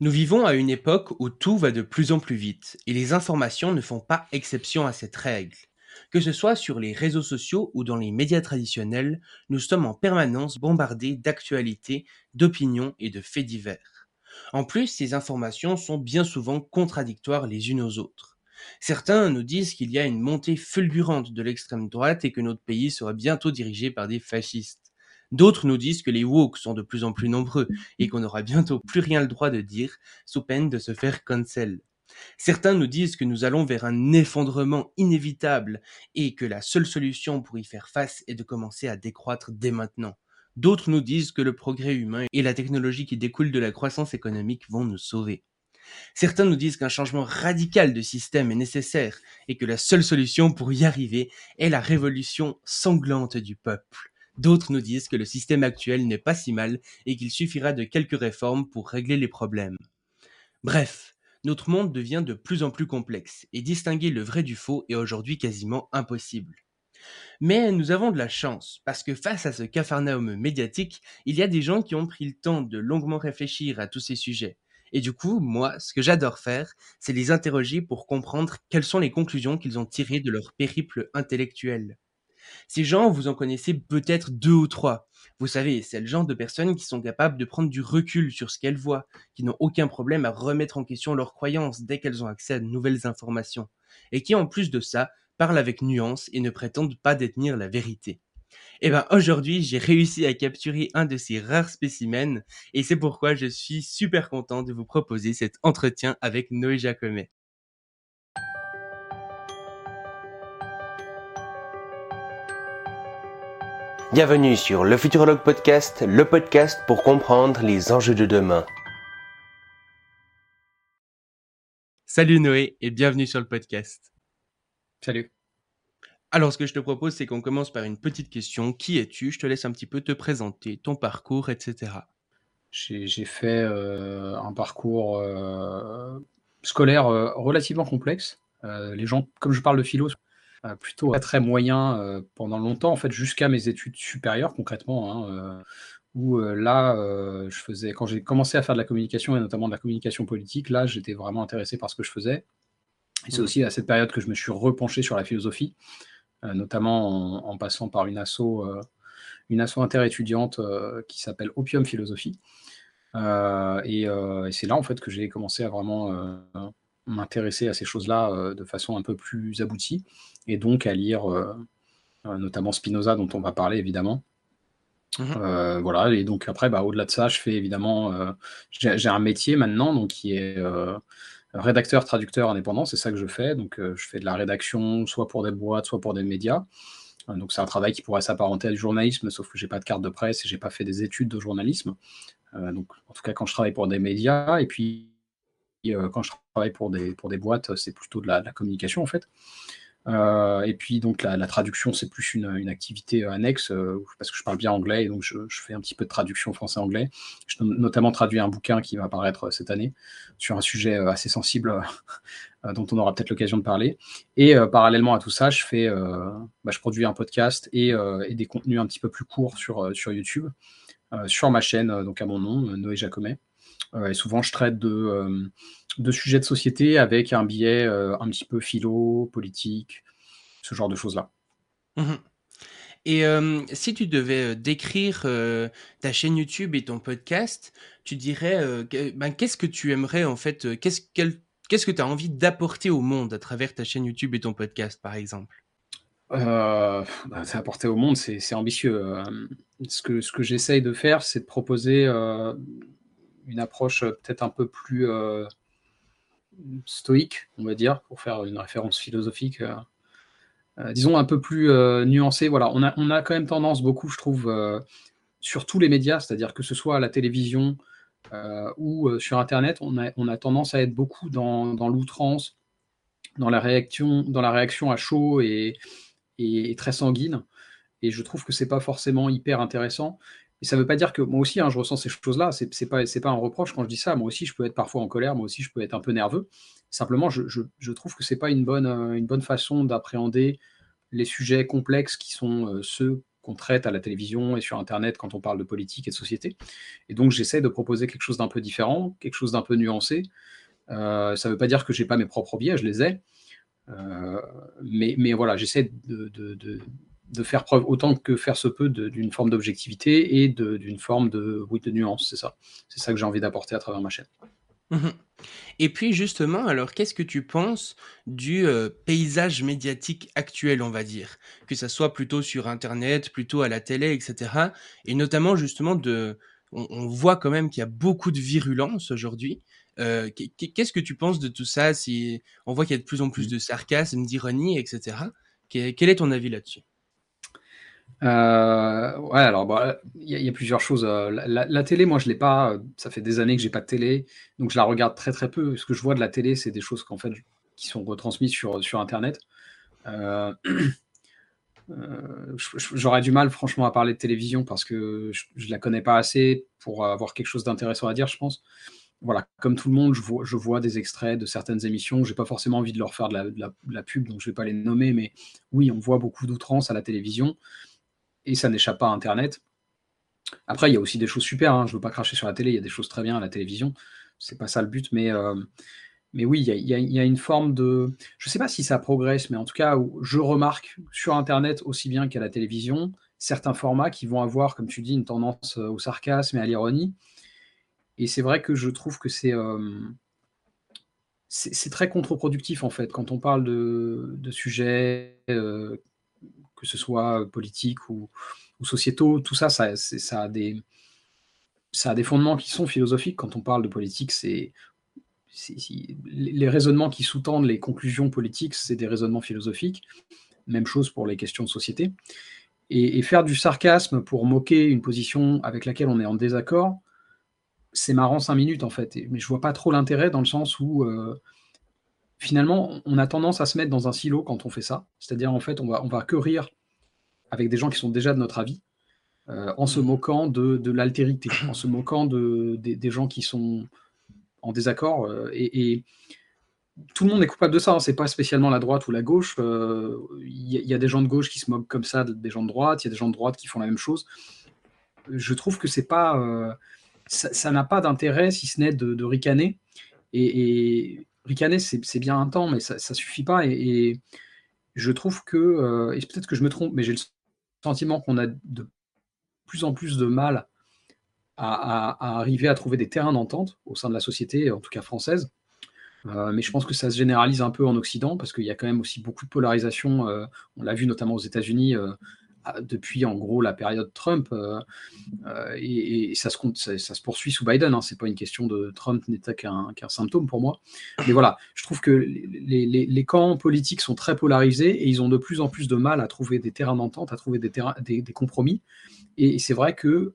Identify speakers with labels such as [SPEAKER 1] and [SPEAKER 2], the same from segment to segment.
[SPEAKER 1] Nous vivons à une époque où tout va de plus en plus vite et les informations ne font pas exception à cette règle. Que ce soit sur les réseaux sociaux ou dans les médias traditionnels, nous sommes en permanence bombardés d'actualités, d'opinions et de faits divers. En plus, ces informations sont bien souvent contradictoires les unes aux autres. Certains nous disent qu'il y a une montée fulgurante de l'extrême droite et que notre pays sera bientôt dirigé par des fascistes. D'autres nous disent que les woke sont de plus en plus nombreux et qu'on n'aura bientôt plus rien le droit de dire sous peine de se faire cancel. Certains nous disent que nous allons vers un effondrement inévitable et que la seule solution pour y faire face est de commencer à décroître dès maintenant. D'autres nous disent que le progrès humain et la technologie qui découle de la croissance économique vont nous sauver. Certains nous disent qu'un changement radical de système est nécessaire et que la seule solution pour y arriver est la révolution sanglante du peuple. D'autres nous disent que le système actuel n'est pas si mal et qu'il suffira de quelques réformes pour régler les problèmes. Bref, notre monde devient de plus en plus complexe et distinguer le vrai du faux est aujourd'hui quasiment impossible. Mais nous avons de la chance, parce que face à ce capharnaüm médiatique, il y a des gens qui ont pris le temps de longuement réfléchir à tous ces sujets. Et du coup, moi, ce que j'adore faire, c'est les interroger pour comprendre quelles sont les conclusions qu'ils ont tirées de leur périple intellectuel. Ces gens, vous en connaissez peut-être deux ou trois. Vous savez, c'est le genre de personnes qui sont capables de prendre du recul sur ce qu'elles voient, qui n'ont aucun problème à remettre en question leurs croyances dès qu'elles ont accès à de nouvelles informations, et qui en plus de ça, parlent avec nuance et ne prétendent pas détenir la vérité. Eh ben aujourd'hui, j'ai réussi à capturer un de ces rares spécimens et c'est pourquoi je suis super content de vous proposer cet entretien avec Noé Jacomet.
[SPEAKER 2] Bienvenue sur le Futurologue Podcast, le podcast pour comprendre les enjeux de demain.
[SPEAKER 1] Salut Noé et bienvenue sur le podcast.
[SPEAKER 3] Salut.
[SPEAKER 1] Alors ce que je te propose c'est qu'on commence par une petite question. Qui es-tu? Je te laisse un petit peu te présenter, ton parcours, etc.
[SPEAKER 3] J'ai fait euh, un parcours euh, scolaire euh, relativement complexe. les gens, comme je parle de philo, euh, plutôt très moyen euh, pendant longtemps, en fait, jusqu'à mes études supérieures, concrètement. Hein, euh, où là, je faisais, quand j'ai commencé à faire de la communication et notamment de la communication politique, là, j'étais vraiment intéressé par ce que je faisais. Et c'est mmh. aussi à cette période que je me suis repenché sur la philosophie, notamment en, passant par une asso, une asso interétudiante qui s'appelle Opium Philosophie. et, et c'est là en fait que j'ai commencé à vraiment m'intéresser à ces choses-là euh, de façon un peu plus aboutie, et donc à lire euh, euh, notamment Spinoza, dont on va parler évidemment. Mmh voilà, et donc après, bah, au-delà de ça, je fais évidemment, j'ai un métier maintenant, donc qui est rédacteur, traducteur indépendant, c'est ça que je fais. Donc je fais de la rédaction, soit pour des boîtes, soit pour des médias. donc c'est un travail qui pourrait s'apparenter à du journalisme, sauf que j'ai pas de carte de presse et j'ai pas fait des études de journalisme. donc en tout cas quand je travaille pour des médias, et puis quand je travaille pour des, pour des boîtes, c'est plutôt de la, communication en fait. Euh, et puis donc la, traduction, c'est plus une, une, activité annexe euh, parce que je parle bien anglais et donc je, fais un petit peu de traduction français-anglais. J'ai notamment traduit un bouquin qui va apparaître cette année sur un sujet assez sensible dont on aura peut-être l'occasion de parler. Et parallèlement à tout ça, je fais, bah, je produis un podcast et, et, des contenus un petit peu plus courts sur, sur YouTube, sur ma chaîne, donc à mon nom, Noé Jacomet. Euh, et souvent, je traite de, euh, de, sujets de société avec un biais euh, un petit peu philo, politique, ce genre de choses-là.
[SPEAKER 1] Mmh et si tu devais décrire ta chaîne YouTube et ton podcast, tu dirais ben, qu'est-ce que tu aimerais en fait, qu'est-ce qu'est-ce que tu as envie d'apporter au monde à travers ta chaîne YouTube et ton podcast par exemple?
[SPEAKER 3] Bah, apporter au monde, c'est ambitieux. ce que, ce que j'essaye de faire, c'est de proposer une approche euh, peut-être un peu plus euh, stoïque, on va dire, pour faire une référence philosophique. Euh, disons un peu plus nuancée. Voilà, on a, on quand même tendance beaucoup, je trouve, sur tous les médias, c'est-à-dire que ce soit à la télévision ou sur Internet, on a, tendance à être beaucoup dans, dans l'outrance, dans la réaction, dans la réaction à chaud et, et, très sanguine. Et je trouve que c'est pas forcément hyper intéressant. Et ça ne veut pas dire que moi aussi, hein, je ressens ces choses-là. Ce n'est pas, un reproche quand je dis ça. Moi aussi, je peux être parfois en colère. Moi aussi, je peux être un peu nerveux. Simplement, je, trouve que ce n'est pas une bonne, euh, une bonne façon d'appréhender les sujets complexes qui sont euh, ceux qu'on traite à la télévision et sur Internet quand on parle de politique et de société. Et donc j'essaie de proposer quelque chose d'un peu différent, quelque chose d'un peu nuancé. ça ne veut pas dire que je n'ai pas mes propres biais, je les ai. mais, voilà, j'essaie de, faire preuve autant que faire se peut d'une forme d'objectivité et d'une forme de, oui, de nuance, c'est ça. C'est ça que j'ai envie d'apporter à travers ma chaîne.
[SPEAKER 1] Mmh et puis justement, alors qu'est-ce que tu penses du, paysage médiatique actuel, on va dire? Que ça soit plutôt sur internet, plutôt à la télé etc. et notamment justement de on voit quand même qu'il y a beaucoup de virulence aujourd'hui. qu'est-ce que tu penses de tout ça? Si on voit qu'il y a de plus en plus mmh. de sarcasme, d'ironie etc. quel est ton avis là-dessus?
[SPEAKER 3] Euh, ouais, alors bah, il y, a plusieurs choses. Euh, la, télé, moi, je l'ai pas. Ça fait des années que j'ai pas de télé, donc je la regarde très très peu. Ce que je vois de la télé, c'est des choses qu'en fait qui sont retransmises sur sur Internet. Euh, j'aurais du mal, franchement, à parler de télévision parce que je, je la connais pas assez pour avoir quelque chose d'intéressant à dire, je pense. Voilà, comme tout le monde, je vois, je vois des extraits de certaines émissions. J'ai pas forcément envie de leur faire de la, de la pub, donc je vais pas les nommer, mais oui, on voit beaucoup d'outrance à la télévision et ça n'échappe pas à Internet. Après, il y a aussi des choses super, hein. je ne veux pas cracher sur la télé, il y a des choses très bien à la télévision, c'est pas ça le but, mais, euh, mais oui, il y, a, une forme de... Je ne sais pas si ça progresse, mais en tout cas, je remarque sur Internet aussi bien qu'à la télévision, certains formats qui vont avoir, comme tu dis, une tendance euh, au sarcasme et à l'ironie. Et c'est vrai que je trouve que c'est... Euh, c'est très contre-productif en fait quand on parle de, sujets que ce soit politique ou, sociétaux, tout ça, ça, a des fondements qui sont philosophiques. Quand on parle de politique, c'est les raisonnements qui sous-tendent les conclusions politiques, c'est des raisonnements philosophiques. Même chose pour les questions de société. Et, faire du sarcasme pour moquer une position avec laquelle on est en désaccord, c'est marrant cinq minutes en fait. Mais je vois pas trop l'intérêt dans le sens où euh, finalement, on a tendance à se mettre dans un silo quand on fait ça. C'est-à-dire, en fait, on va, on va que rire avec des gens qui sont déjà de notre avis, euh, en se mmh. moquant de, l'altérité, en se moquant de, des gens qui sont en désaccord. Euh, et, tout le monde est coupable de ça. Hein. C'est pas spécialement la droite ou la gauche. Euh, il y, a des gens de gauche qui se moquent comme ça des gens de droite. Il y a des gens de droite qui font la même chose. Je trouve que c'est pas, ça n'a pas d'intérêt si ce n'est de, ricaner. et ricaner, c'est bien un temps, mais ça ne suffit pas. Et, je trouve que, euh, et peut-être que je me trompe, mais j'ai le sentiment qu'on a de plus en plus de mal à, arriver à trouver des terrains d'entente au sein de la société, en tout cas française. Euh, mais je pense que ça se généralise un peu en Occident parce qu'il y a quand même aussi beaucoup de polarisation. Euh, on l'a vu notamment aux États-Unis depuis en gros la période Trump, euh, euh, et, ça, se, ça, ça, se poursuit sous Biden. Hein, c'est pas une question de Trump n'était qu'un symptôme pour moi. Mais voilà, je trouve que les, les, camps politiques sont très polarisés et ils ont de plus en plus de mal à trouver des terrains d'entente, à trouver des, terrains, des, compromis. Et c'est vrai que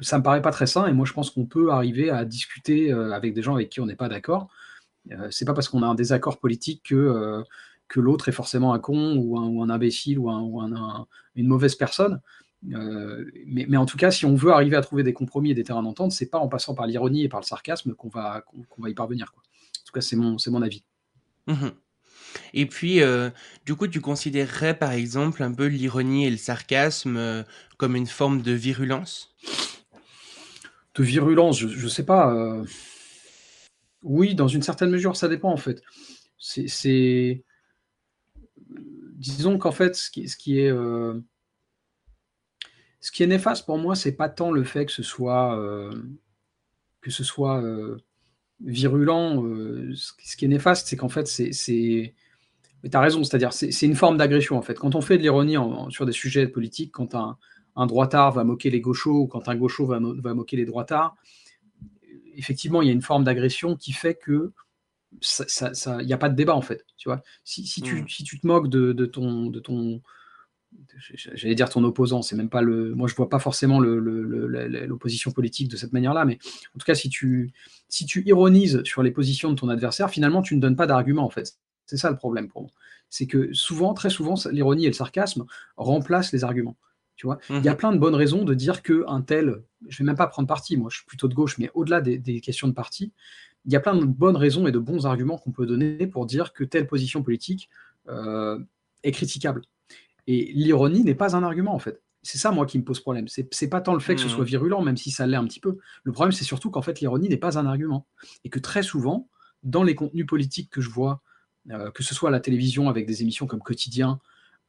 [SPEAKER 3] ça me paraît pas très sain. Et moi, je pense qu'on peut arriver à discuter euh, avec des gens avec qui on n'est pas d'accord. c'est pas parce qu'on a un désaccord politique que que l'autre est forcément un con ou un, imbécile ou, une mauvaise personne. Euh, mais, en tout cas, si on veut arriver à trouver des compromis et des terrains d'entente, c'est pas en passant par l'ironie et par le sarcasme qu'on va, qu'on va y parvenir. Quoi. En tout cas, c'est mon, c'est mon avis.
[SPEAKER 1] Mmh et puis, euh, du coup, tu considérerais par exemple un peu l'ironie et le sarcasme euh, comme une forme de virulence?
[SPEAKER 3] De virulence, je, ne sais pas. Oui, dans une certaine mesure, ça dépend en fait. c'est disons qu'en fait, ce qui, ce qui est euh, ce qui est néfaste pour moi, c'est pas tant le fait que ce soit euh, euh, virulent. ce qui est néfaste, c'est qu'en fait, c'est tu as raison, c'est-à-dire c'est une forme d'agression en fait. Quand on fait de l'ironie sur des sujets politiques, quand un, droitard va moquer les gauchos ou quand un gaucho va moquer les droitards, effectivement, il y a une forme d'agression qui fait que il n'y a pas de débat en fait. Tu vois, si, si, tu, mmh. si tu te moques de, de ton, de ton, j'allais dire ton opposant, c'est même pas le, moi je vois pas forcément l'opposition politique de cette manière-là, mais en tout cas si tu, si tu ironises sur les positions de ton adversaire, finalement tu ne donnes pas d'argument en fait. C'est ça le problème pour moi. C'est que souvent, très souvent, l'ironie et le sarcasme remplacent les arguments. Tu vois, il y a mmh plein de bonnes raisons de dire que un tel, je vais même pas prendre parti, moi je suis plutôt de gauche, mais au-delà des, des questions de parti, il y a plein de bonnes raisons et de bons arguments qu'on peut donner pour dire que telle position politique euh, est critiquable. Et l'ironie n'est pas un argument, en fait. C'est ça, moi, qui me pose problème. C'est pas tant le fait que ce soit
[SPEAKER 1] Mmh.
[SPEAKER 3] virulent, même si ça l'est un petit peu. Le problème, c'est surtout qu'en fait, l'ironie n'est pas un argument. Et que très souvent, dans les contenus politiques que je vois, euh, que ce soit à la télévision avec des émissions comme Quotidien,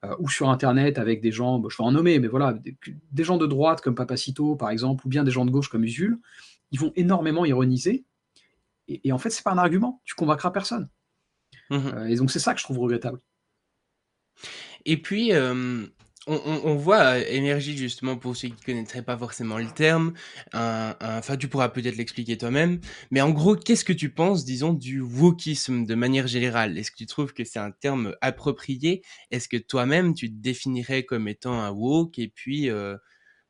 [SPEAKER 3] euh, ou sur Internet avec des gens, bon, je vais en nommer, mais voilà, des, des gens de droite comme Papacito, par exemple, ou bien des gens de gauche comme Usul, ils vont énormément ironiser. Et, et en fait, c'est pas un argument. Tu convaincras personne.
[SPEAKER 1] Mmh
[SPEAKER 3] Euh, et donc, c'est ça que je trouve regrettable.
[SPEAKER 1] Et puis, euh, on, on- on voit euh, émerger justement pour ceux qui ne connaîtraient pas forcément le terme, un- un- enfin tu pourras peut-être l'expliquer toi-même, mais en gros, qu'est-ce que tu penses, disons, du wokisme de manière générale? Est-ce que tu trouves que c'est un terme approprié? Est-ce que toi-même tu te définirais comme étant un woke? Et puis, euh,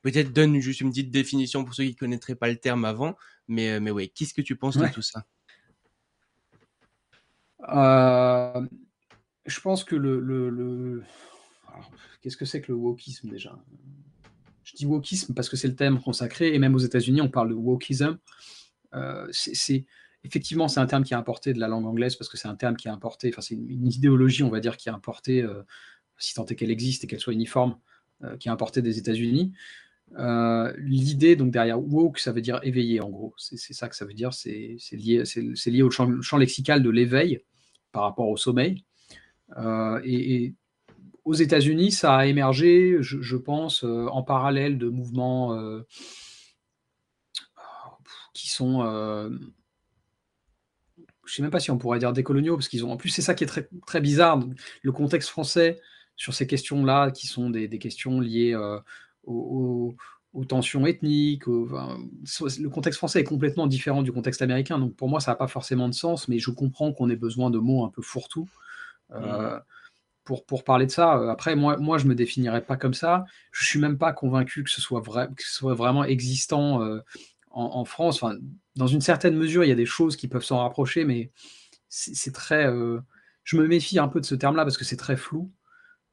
[SPEAKER 1] peut-être donne juste une petite définition pour ceux qui ne connaîtraient pas le terme avant, mais, euh, mais ouais, qu'est-ce que tu penses de tout ça?
[SPEAKER 3] Euh, je pense que le. le- Qu'est-ce que c'est que le wokisme déjà? Je dis wokisme parce que c'est le thème consacré, et même aux États-Unis, on parle de wokism. Euh, c'est, c'est- effectivement, c'est un terme qui est importé de la langue anglaise parce que c'est un terme qui est importé, enfin, c'est une, une idéologie, on va dire, qui est importée, euh, si tant est qu'elle existe et qu'elle soit uniforme, euh, qui est importée des États-Unis. Euh, l'idée, donc derrière woke, ça veut dire éveillé, en gros. C'est, ça que ça veut dire. C'est, lié, au champ, lexical de l'éveil par rapport au sommeil. Euh, et, aux États-Unis, ça a émergé, je, pense, euh, en parallèle de mouvements qui sont, je ne sais même pas si on pourrait dire décoloniaux, parce qu'ils ont, en plus, c'est ça qui est très, bizarre, le contexte français sur ces questions-là, qui sont des, questions liées aux, tensions ethniques. aux- enfin, le contexte français est complètement différent du contexte américain, donc pour moi, ça n'a pas forcément de sens, mais je comprends qu'on ait besoin de mots un peu fourre-tout. euh, pour, pour parler de ça. Après, moi, moi je me définirais pas comme ça. Je suis même pas convaincu que ce soit, vrai, que ce soit vraiment existant euh, en, en France. Enfin, dans une certaine mesure, il y a des choses qui peuvent s'en rapprocher, mais c'est c'est très. euh, je me méfie un peu de ce terme-là parce que c'est très flou.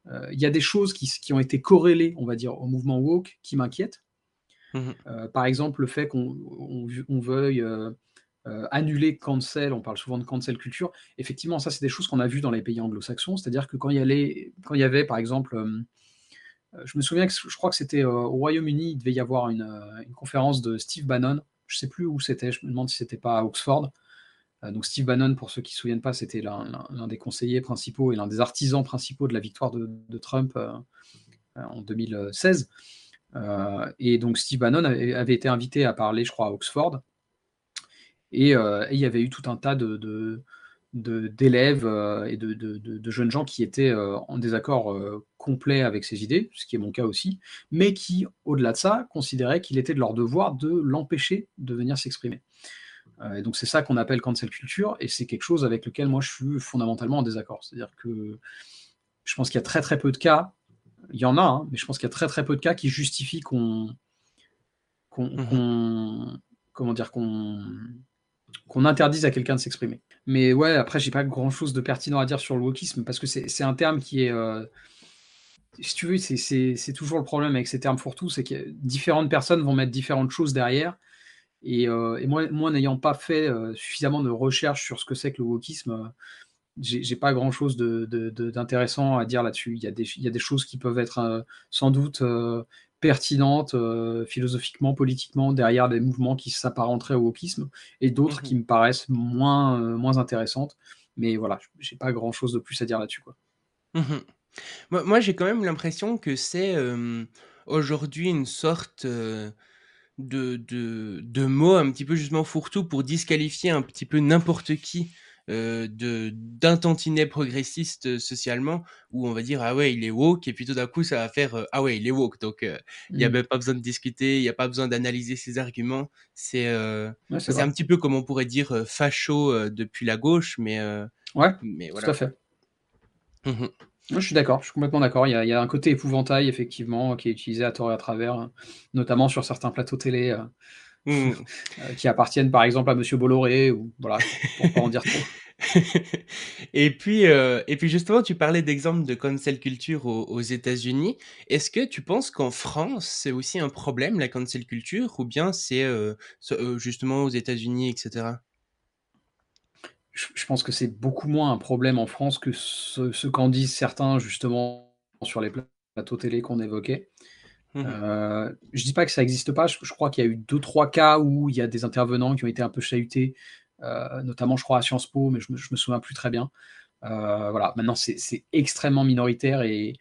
[SPEAKER 3] Euh, Il y a des choses qui, qui ont été corrélées, on va dire, au mouvement woke qui m'inquiètent.
[SPEAKER 1] Mhm.
[SPEAKER 3] Euh, par exemple, le fait qu'on on- on veuille euh, annuler cancel, on parle souvent de cancel culture. Effectivement, ça, c'est des choses qu'on a vues dans les pays anglo-saxons. C'est-à-dire que quand il, y allait, quand il y avait, par exemple, euh, je me souviens que je crois que c'était euh, au Royaume-Uni, il devait y avoir une, une conférence de Steve Bannon. Je sais plus où c'était, je me demande si c'était pas à Oxford. Euh, donc Steve Bannon, pour ceux qui ne se souviennent pas, c'était l'un des conseillers principaux et l'un des artisans principaux de la victoire de, Trump euh, euh, en 2016. Euh, et donc Steve Bannon avait, été invité à parler, je crois, à Oxford. Et, il y avait eu tout un tas de, d'élèves et de, jeunes gens qui étaient en désaccord complet avec ces idées, ce qui est mon cas aussi, mais qui, au-delà de ça, considéraient qu'il était de leur devoir de l'empêcher de venir s'exprimer. Euh, et donc c'est ça qu'on appelle cancel culture, et c'est quelque chose avec lequel moi je suis fondamentalement en désaccord. C'est-à-dire que je pense qu'il y a très très peu de cas, il y en a, hein, mais je pense qu'il y a très très peu de cas qui justifient qu'on, qu'on,
[SPEAKER 1] Mhm.
[SPEAKER 3] qu'on- comment dire, qu'on, qu'on interdise à quelqu'un de s'exprimer. Mais ouais, après, j'ai pas grand chose de pertinent à dire sur le wokisme parce que c'est un terme qui est. euh, si tu veux, c'est toujours le problème avec ces termes fourre-tout, c'est que différentes personnes vont mettre différentes choses derrière. Et, euh, et moi, moi n'ayant pas fait euh, suffisamment de recherche sur ce que c'est que le wokisme, euh, j'ai pas grand chose de- de- de- d'intéressant à dire là-dessus. Il, y a des- il y a des choses qui peuvent être sans doute pertinentes euh, philosophiquement, politiquement, derrière des mouvements qui s'apparenteraient au wokisme, et d'autres
[SPEAKER 1] Mhm.
[SPEAKER 3] qui me paraissent moins, euh, moins intéressantes. Mais voilà, j'ai pas grand chose de plus à dire là-dessus. quoi.
[SPEAKER 1] Mhm. Moi, moi, j'ai quand même l'impression que c'est euh, aujourd'hui une sorte de, de, de mot un petit peu justement fourre-tout pour disqualifier un petit peu n'importe qui euh, de d'un tantinet progressiste euh, socialement où on va dire ah ouais il est woke et puis tout d'un coup ça va faire euh, ah ouais il est woke donc euh, il y a
[SPEAKER 3] Mm.
[SPEAKER 1] même pas besoin de discuter il y a pas besoin d'analyser ses arguments c'est
[SPEAKER 3] Ouais,
[SPEAKER 1] un petit peu comme on pourrait dire facho depuis la gauche mais
[SPEAKER 3] Ouais,
[SPEAKER 1] mais
[SPEAKER 3] tout
[SPEAKER 1] voilà
[SPEAKER 3] à fait.
[SPEAKER 1] Mhm.
[SPEAKER 3] Moi, je suis d'accord, je suis complètement d'accord. Il y, a, il y a un côté épouvantail, effectivement, qui est utilisé à tort et à travers, notamment sur certains plateaux télé euh,
[SPEAKER 1] Mhm.
[SPEAKER 3] euh, qui appartiennent par exemple à Monsieur Bolloré, ou voilà, pour pas en dire trop.
[SPEAKER 1] et puis, euh, et puis justement, tu parlais d'exemples de cancel culture aux, aux États-Unis. Est-ce que tu penses qu'en France, c'est aussi un problème, la cancel culture, ou bien c'est ce- justement aux États-Unis, etc.
[SPEAKER 3] Je, je pense que c'est beaucoup moins un problème en France que ce, ce qu'en disent certains, justement, sur les plateaux télé qu'on évoquait. Je Euh, je dis pas que ça n'existe pas. Je, crois qu'il y a eu deux, trois cas où il y a des intervenants qui ont été un peu chahutés, euh, notamment, je crois, à Sciences Po, mais je me, me souviens plus très bien. Euh, voilà, maintenant, c'est extrêmement minoritaire et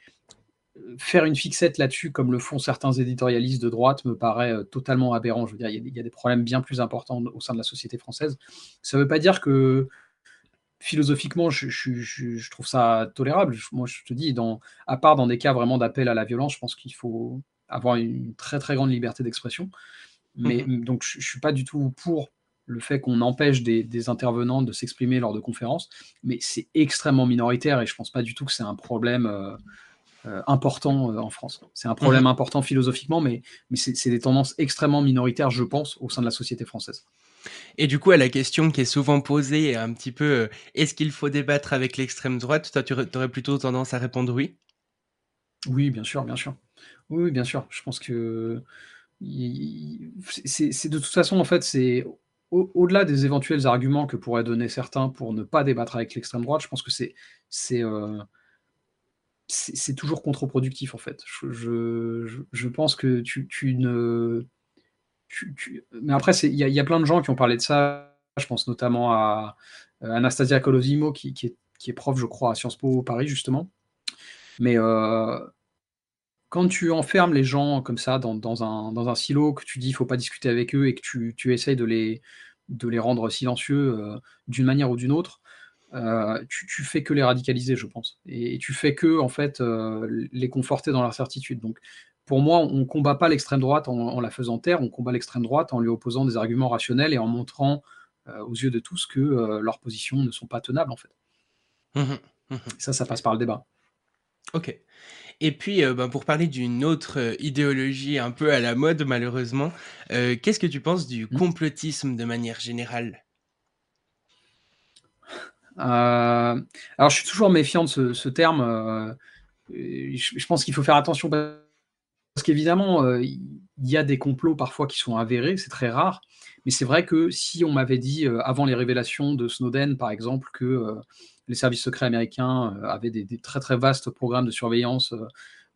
[SPEAKER 3] faire une fixette là-dessus, comme le font certains éditorialistes de droite, me paraît totalement aberrant. Je veux dire, il y, a, il y a des problèmes bien plus importants au sein de la société française. Ça ne veut pas dire que philosophiquement, je, trouve ça tolérable. Moi, je te dis, dans, à part dans des cas vraiment d'appel à la violence, je pense qu'il faut avoir une très très grande liberté d'expression. Mais mhm. donc, je, ne suis pas du tout pour le fait qu'on empêche des, intervenants de s'exprimer lors de conférences, mais c'est extrêmement minoritaire et je pense pas du tout que c'est un problème euh, euh, important euh, en France. C'est un problème mhm. important philosophiquement, mais, mais c'est des tendances extrêmement minoritaires, je pense, au sein de la société française.
[SPEAKER 1] Et du coup, à la question qui est souvent posée, un petit peu, euh, est-ce qu'il faut débattre avec l'extrême droite Toi, tu aurais plutôt tendance à répondre oui?
[SPEAKER 3] Oui, bien sûr, bien sûr. Oui, bien sûr. Je pense que c'est de toute façon, en fait, c'est au-delà des éventuels arguments que pourraient donner certains pour ne pas débattre avec l'extrême droite, je pense que c'est c'est toujours contre-productif, en fait. Je, pense que tu, tu ne mais après, il y, y, a plein de gens qui ont parlé de ça. Je pense notamment à euh, Anastasia Colosimo, qui, qui, est, qui, est, prof, je crois, à Sciences Po Paris, justement. Mais euh, quand tu enfermes les gens comme ça dans, dans, un, dans un, silo, que tu dis qu'il ne faut pas discuter avec eux et que tu, tu essayes de les, de les rendre silencieux euh, d'une manière ou d'une autre, euh, tu, tu, fais que les radicaliser, je pense. Et, et tu fais que, en fait, euh, les conforter dans leur certitude. Donc, pour moi, on ne combat pas l'extrême droite en, la faisant taire, on combat l'extrême droite en lui opposant des arguments rationnels et en montrant euh, aux yeux de tous que leurs positions ne sont pas tenables, en fait. Mmh mmh ça, ça passe par le débat.
[SPEAKER 1] Ok. Et puis, euh, ben, pour parler d'une autre idéologie un peu à la mode, malheureusement, qu'est-ce que tu penses du mmh. complotisme de manière générale?
[SPEAKER 3] Alors, je suis toujours méfiant de ce, terme. Je, je, pense qu'il faut faire attention parce qu'évidemment, euh, il y a des complots parfois qui sont avérés, c'est très rare. Mais c'est vrai que si on m'avait dit, euh, avant les révélations de Snowden, par exemple, que euh, les services secrets américains avaient des, très très vastes programmes de surveillance,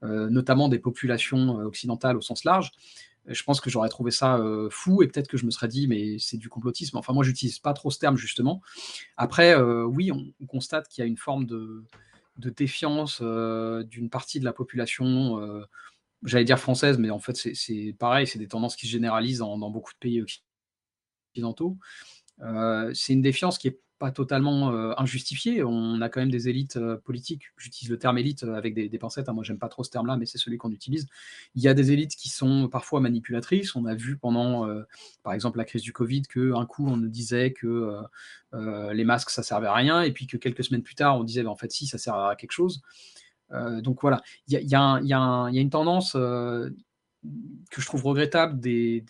[SPEAKER 3] notamment des populations occidentales au sens large, je pense que j'aurais trouvé ça fou et peut-être que je me serais dit, mais c'est du complotisme. Enfin, moi, j'utilise pas trop ce terme, justement. Après, oui, on, constate qu'il y a une forme de, défiance d'une partie de la population j'allais dire française, mais en fait, c'est pareil, c'est des tendances qui se généralisent dans, beaucoup de pays occidentaux. Euh, c'est une défiance qui n'est totalement euh, injustifiée. On a quand même des élites euh, politiques. J'utilise le terme élite avec des, pincettes. Hein. Moi, j'aime pas trop ce terme-là, mais c'est celui qu'on utilise. Il y a des élites qui sont parfois manipulatrices. On a vu pendant, par exemple, la crise du Covid, qu'un coup, on nous disait que les masques, ça servait à rien, et puis que quelques semaines plus tard, on disait, ben, en fait, si, ça sert à quelque chose. Euh, donc voilà, il y a, une tendance euh, que je trouve regrettable des,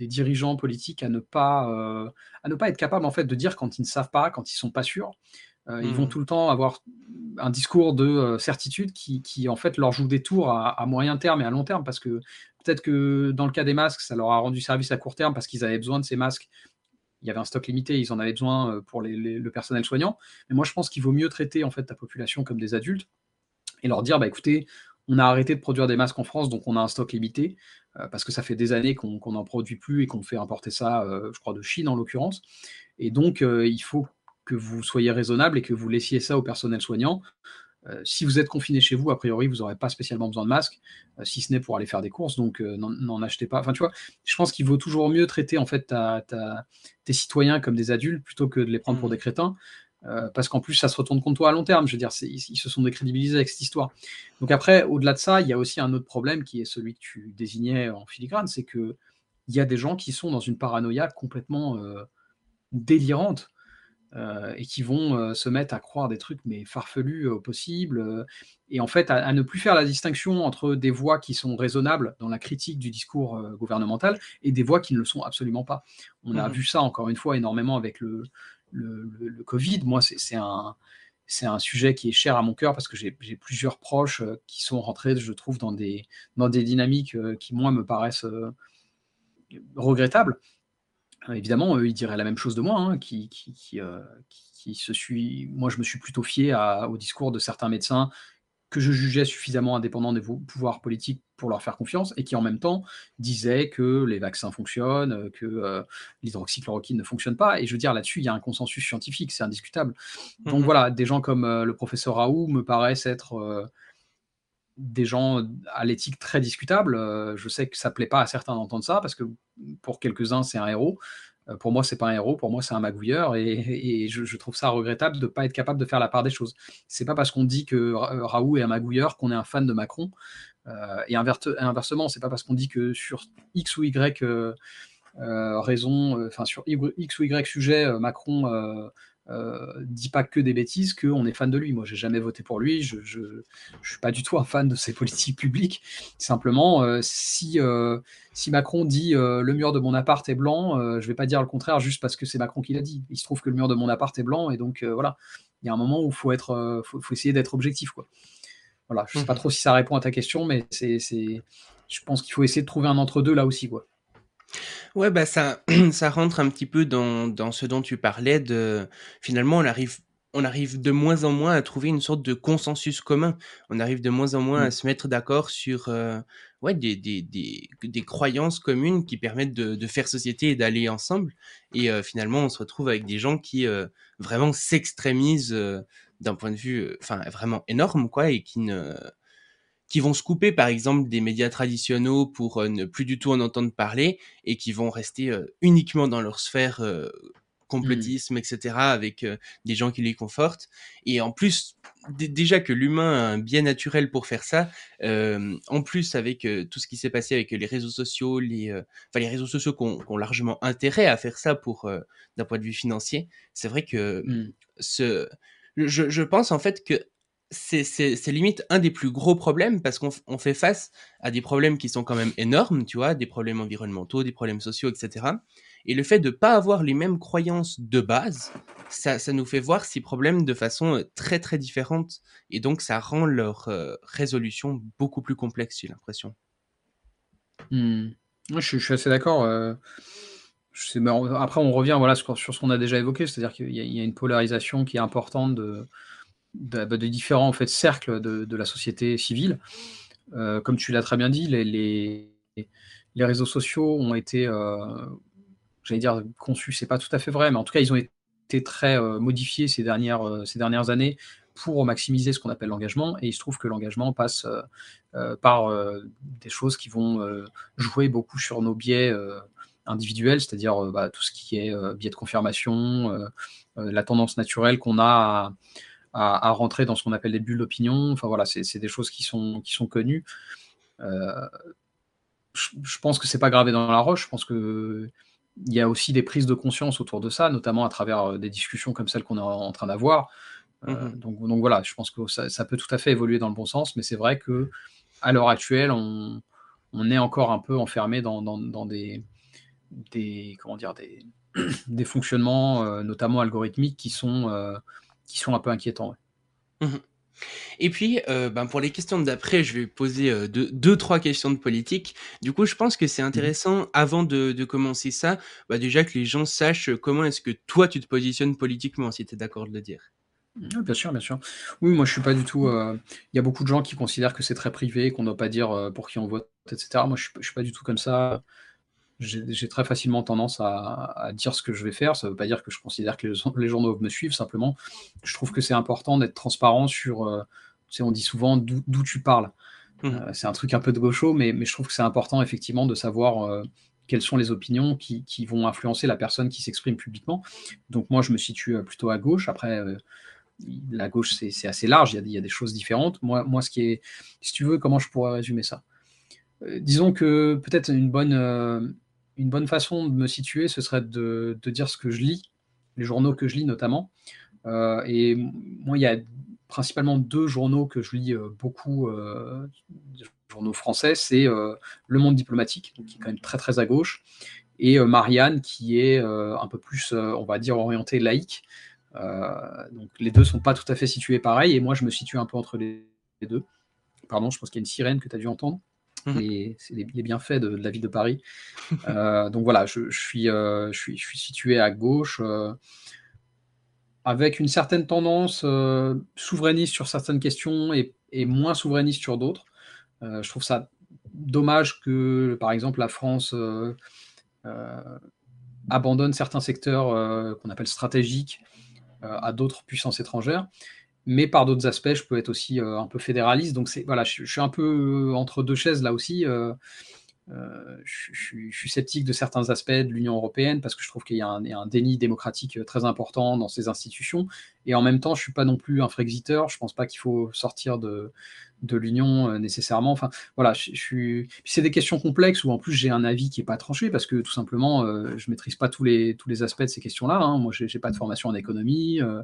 [SPEAKER 3] dirigeants politiques à ne pas euh, à ne pas être capables en fait de dire quand ils ne savent pas, quand ils sont pas sûrs. Ils vont mmh. tout le temps avoir un discours de certitude qui, en fait leur joue des tours à, moyen terme et à long terme parce que peut-être que dans le cas des masques, ça leur a rendu service à court terme parce qu'ils avaient besoin de ces masques. Il y avait un stock limité, ils en avaient besoin pour le personnel soignant. Mais moi, je pense qu'il vaut mieux traiter en fait ta population comme des adultes et leur dire bah écoutez, on a arrêté de produire des masques en France, donc on a un stock limité, euh, parce que ça fait des années qu'on n'en produit plus et qu'on fait importer ça, euh, je crois, de Chine en l'occurrence. Et donc, euh, il faut que vous soyez raisonnable et que vous laissiez ça au personnel soignant. si vous êtes confiné chez vous, a priori, vous n'aurez pas spécialement besoin de masques, si ce n'est pour aller faire des courses, donc n'en achetez pas. Enfin, tu vois, je pense qu'il vaut toujours mieux traiter en fait tes citoyens comme des adultes plutôt que de les prendre pour mmh. des crétins. Euh, parce qu'en plus, ça se retourne contre toi à long terme. Je veux dire, ils, se sont décrédibilisés avec cette histoire. Donc après, au-delà de ça, il y a aussi un autre problème qui est celui que tu désignais en filigrane, c'est que il y a des gens qui sont dans une paranoïa complètement euh, délirante euh, et qui vont se mettre à croire des trucs mais farfelus au possible et en fait à, ne plus faire la distinction entre des voix qui sont raisonnables dans la critique du discours gouvernemental et des voix qui ne le sont absolument pas. On a mmh vu ça encore une fois énormément avec le, le, Covid, moi, c'est un, un sujet qui est cher à mon cœur parce que j'ai plusieurs proches euh, qui sont rentrés, je trouve, dans des, dans des dynamiques euh, qui, moi, me paraissent euh, regrettables. évidemment, eux, ils diraient la même chose de moi, hein, qui, qui, qui, se suis... Moi, je me suis plutôt fié au discours de certains médecins que je jugeais suffisamment indépendants des pouvoirs politiques pour leur faire confiance, et qui en même temps disaient que les vaccins fonctionnent, que euh, l'hydroxychloroquine ne fonctionne pas. Et je veux dire, là-dessus, il y a un consensus scientifique, c'est indiscutable. Donc mhm. voilà, des gens comme euh, le professeur Raoult me paraissent être euh, des gens à l'éthique très discutable. je sais que ça plaît pas à certains d'entendre ça, parce que pour quelques-uns, c'est un héros. Euh, pour moi, c'est pas un héros, pour moi, c'est un magouilleur, et, je, trouve ça regrettable de ne pas être capable de faire la part des choses. C'est pas parce qu'on dit que Raoult est un magouilleur qu'on est un fan de Macron, euh, et inversement, c'est pas parce qu'on dit que sur X ou Y euh, raison, enfin sur X ou Y sujet, Macron euh, dit pas que des bêtises qu'on est fan de lui. Moi, j'ai jamais voté pour lui. Je, je, suis pas du tout un fan de ses politiques publiques. Simplement, euh, si euh, si Macron dit le mur de mon appart est blanc, je vais pas dire le contraire juste parce que c'est Macron qui l'a dit. Il se trouve que le mur de mon appart est blanc et donc voilà. Il y a un moment où faut être, faut, faut, essayer d'être objectif, quoi. Voilà. Je sais pas mhm. trop si ça répond à ta question, mais c'est, je pense qu'il faut essayer de trouver un entre deux là aussi, quoi.
[SPEAKER 1] Ouais, bah ça, ça rentre un petit peu dans, dans ce dont tu parlais de finalement on arrive on arrive de moins en moins à trouver une sorte de consensus commun. On arrive de moins en moins à mmh. se mettre d'accord sur euh, ouais, des, des, des, des, croyances communes qui permettent de, de faire société et d'aller ensemble. Et euh, finalement, on se retrouve avec des gens qui euh, vraiment s'extrémisent d'un point de vue enfin vraiment énorme, quoi, et qui ne qui vont se couper par exemple des médias traditionnels pour euh, ne plus du tout en entendre parler et qui vont rester euh, uniquement dans leur sphère euh, complotisme, etc., avec des gens qui les confortent. Et en plus, déjà que l'humain a un bien naturel pour faire ça, en plus avec tout ce qui s'est passé avec les réseaux sociaux, les, enfin, les réseaux sociaux qui ont, largement intérêt à faire ça pour d'un point de vue financier, c'est vrai que mmh. ce, je, je, pense en fait que c'est limite un des plus gros problèmes parce qu'on fait face à des problèmes qui sont quand même énormes, tu vois, des problèmes environnementaux, des problèmes sociaux, etc. Et le fait de ne pas avoir les mêmes croyances de base, ça, nous fait voir ces problèmes de façon euh, très très différente. Et donc ça rend leur euh, résolution beaucoup plus complexe, j'ai l'impression.
[SPEAKER 3] Mmh. Je, suis assez d'accord. Euh, après, on revient voilà, sur, ce qu'on a déjà évoqué, c'est-à-dire qu'il y, a une polarisation qui est importante de de, bah, différents en fait, cercles de, la société civile. Euh, comme tu l'as très bien dit, les, les, réseaux sociaux ont été, euh, j'allais dire conçus, c'est pas tout à fait vrai, mais en tout cas, ils ont été très euh, modifiés ces dernières, euh, ces dernières années pour maximiser ce qu'on appelle l'engagement. Et il se trouve que l'engagement passe par des choses qui vont jouer beaucoup sur nos biais individuels, c'est-à-dire bah, tout ce qui est biais de confirmation, la tendance naturelle qu'on a à à, rentrer dans ce qu'on appelle des bulles d'opinion. Enfin voilà, c'est des choses qui sont, qui sont connues. Euh, je, pense que c'est pas gravé dans la roche. Je pense que il y a aussi des prises de conscience autour de ça, notamment à travers euh, des discussions comme celles qu'on est en train d'avoir. Euh, mmh donc, donc, voilà, je pense que ça, peut tout à fait évoluer dans le bon sens, mais c'est vrai que à l'heure actuelle, on, on, est encore un peu enfermé dans, dans, dans des, des, comment dire, des, des fonctionnements, notamment algorithmiques, qui sont qui sont un peu inquiétants.
[SPEAKER 1] Mmh Et puis, euh, ben pour les questions d'après, je vais poser euh, deux, trois questions de politique. Du coup, je pense que c'est mmh intéressant, avant de, de commencer ça, bah déjà que les gens sachent comment est-ce que toi, tu te positionnes politiquement, si tu es d'accord de le dire.
[SPEAKER 3] Mmh, bien sûr, bien sûr. Oui, moi, je suis pas du tout. Euh, il y a beaucoup de gens qui considèrent que c'est très privé, qu'on ne doit pas dire pour qui on vote, etc. Moi, je ne suis pas du tout comme ça j'ai très facilement tendance à, dire ce que je vais faire. Ça ne veut pas dire que je considère que les, doivent me suivre. Simplement, je trouve que c'est important d'être transparent sur. Euh, tu sais, on dit souvent d'où tu parles. Mmh. Euh, c'est un truc un peu de gaucho, mais, mais je trouve que c'est important effectivement de savoir euh, quelles sont les opinions qui, qui, vont influencer la personne qui s'exprime publiquement. Donc moi, je me situe plutôt à gauche. Après, la gauche, c'est assez large. Il y, a, il y, a, des choses différentes. Moi, moi, ce qui est, si tu veux, comment je pourrais résumer ça? Disons que peut-être une bonne une bonne façon de me situer, ce serait de, dire ce que je lis, les journaux que je lis notamment. Euh, et moi, il y a principalement deux journaux que je lis euh, beaucoup, euh, journaux français, c'est Le Monde diplomatique, qui est quand même très très à gauche, et Marianne, qui est un peu plus, on va dire, orienté laïque. donc les deux sont pas tout à fait situés pareil, et moi je me situe un peu entre les deux. Pardon, je pense qu'il y a une sirène que tu as dû entendre. Mmh. c'est les, bienfaits de, la ville de Paris. Euh, donc voilà, je, suis, euh, je, suis, je, suis, situé à gauche, euh, avec une certaine tendance souverainiste sur certaines questions et, moins souverainiste sur d'autres. je trouve ça dommage que, par exemple, la France abandonne certains secteurs qu'on appelle stratégiques à d'autres puissances étrangères mais par d'autres aspects, je peux être aussi un peu fédéraliste. Donc voilà, je, suis un peu entre deux chaises là aussi. Euh, je, suis sceptique de certains aspects de l'Union européenne parce que je trouve qu'il y, a un déni démocratique très important dans ces institutions. Et en même temps, je suis pas non plus un Frexiteur. Je pense pas qu'il faut sortir de, de l'Union euh, nécessairement. Enfin, voilà, je, suis. C'est des questions complexes où en plus j'ai un avis qui est pas tranché parce que tout simplement euh, je maîtrise pas tous les tous les aspects de ces questions-là. Hein. Moi, j'ai pas de formation en économie, euh,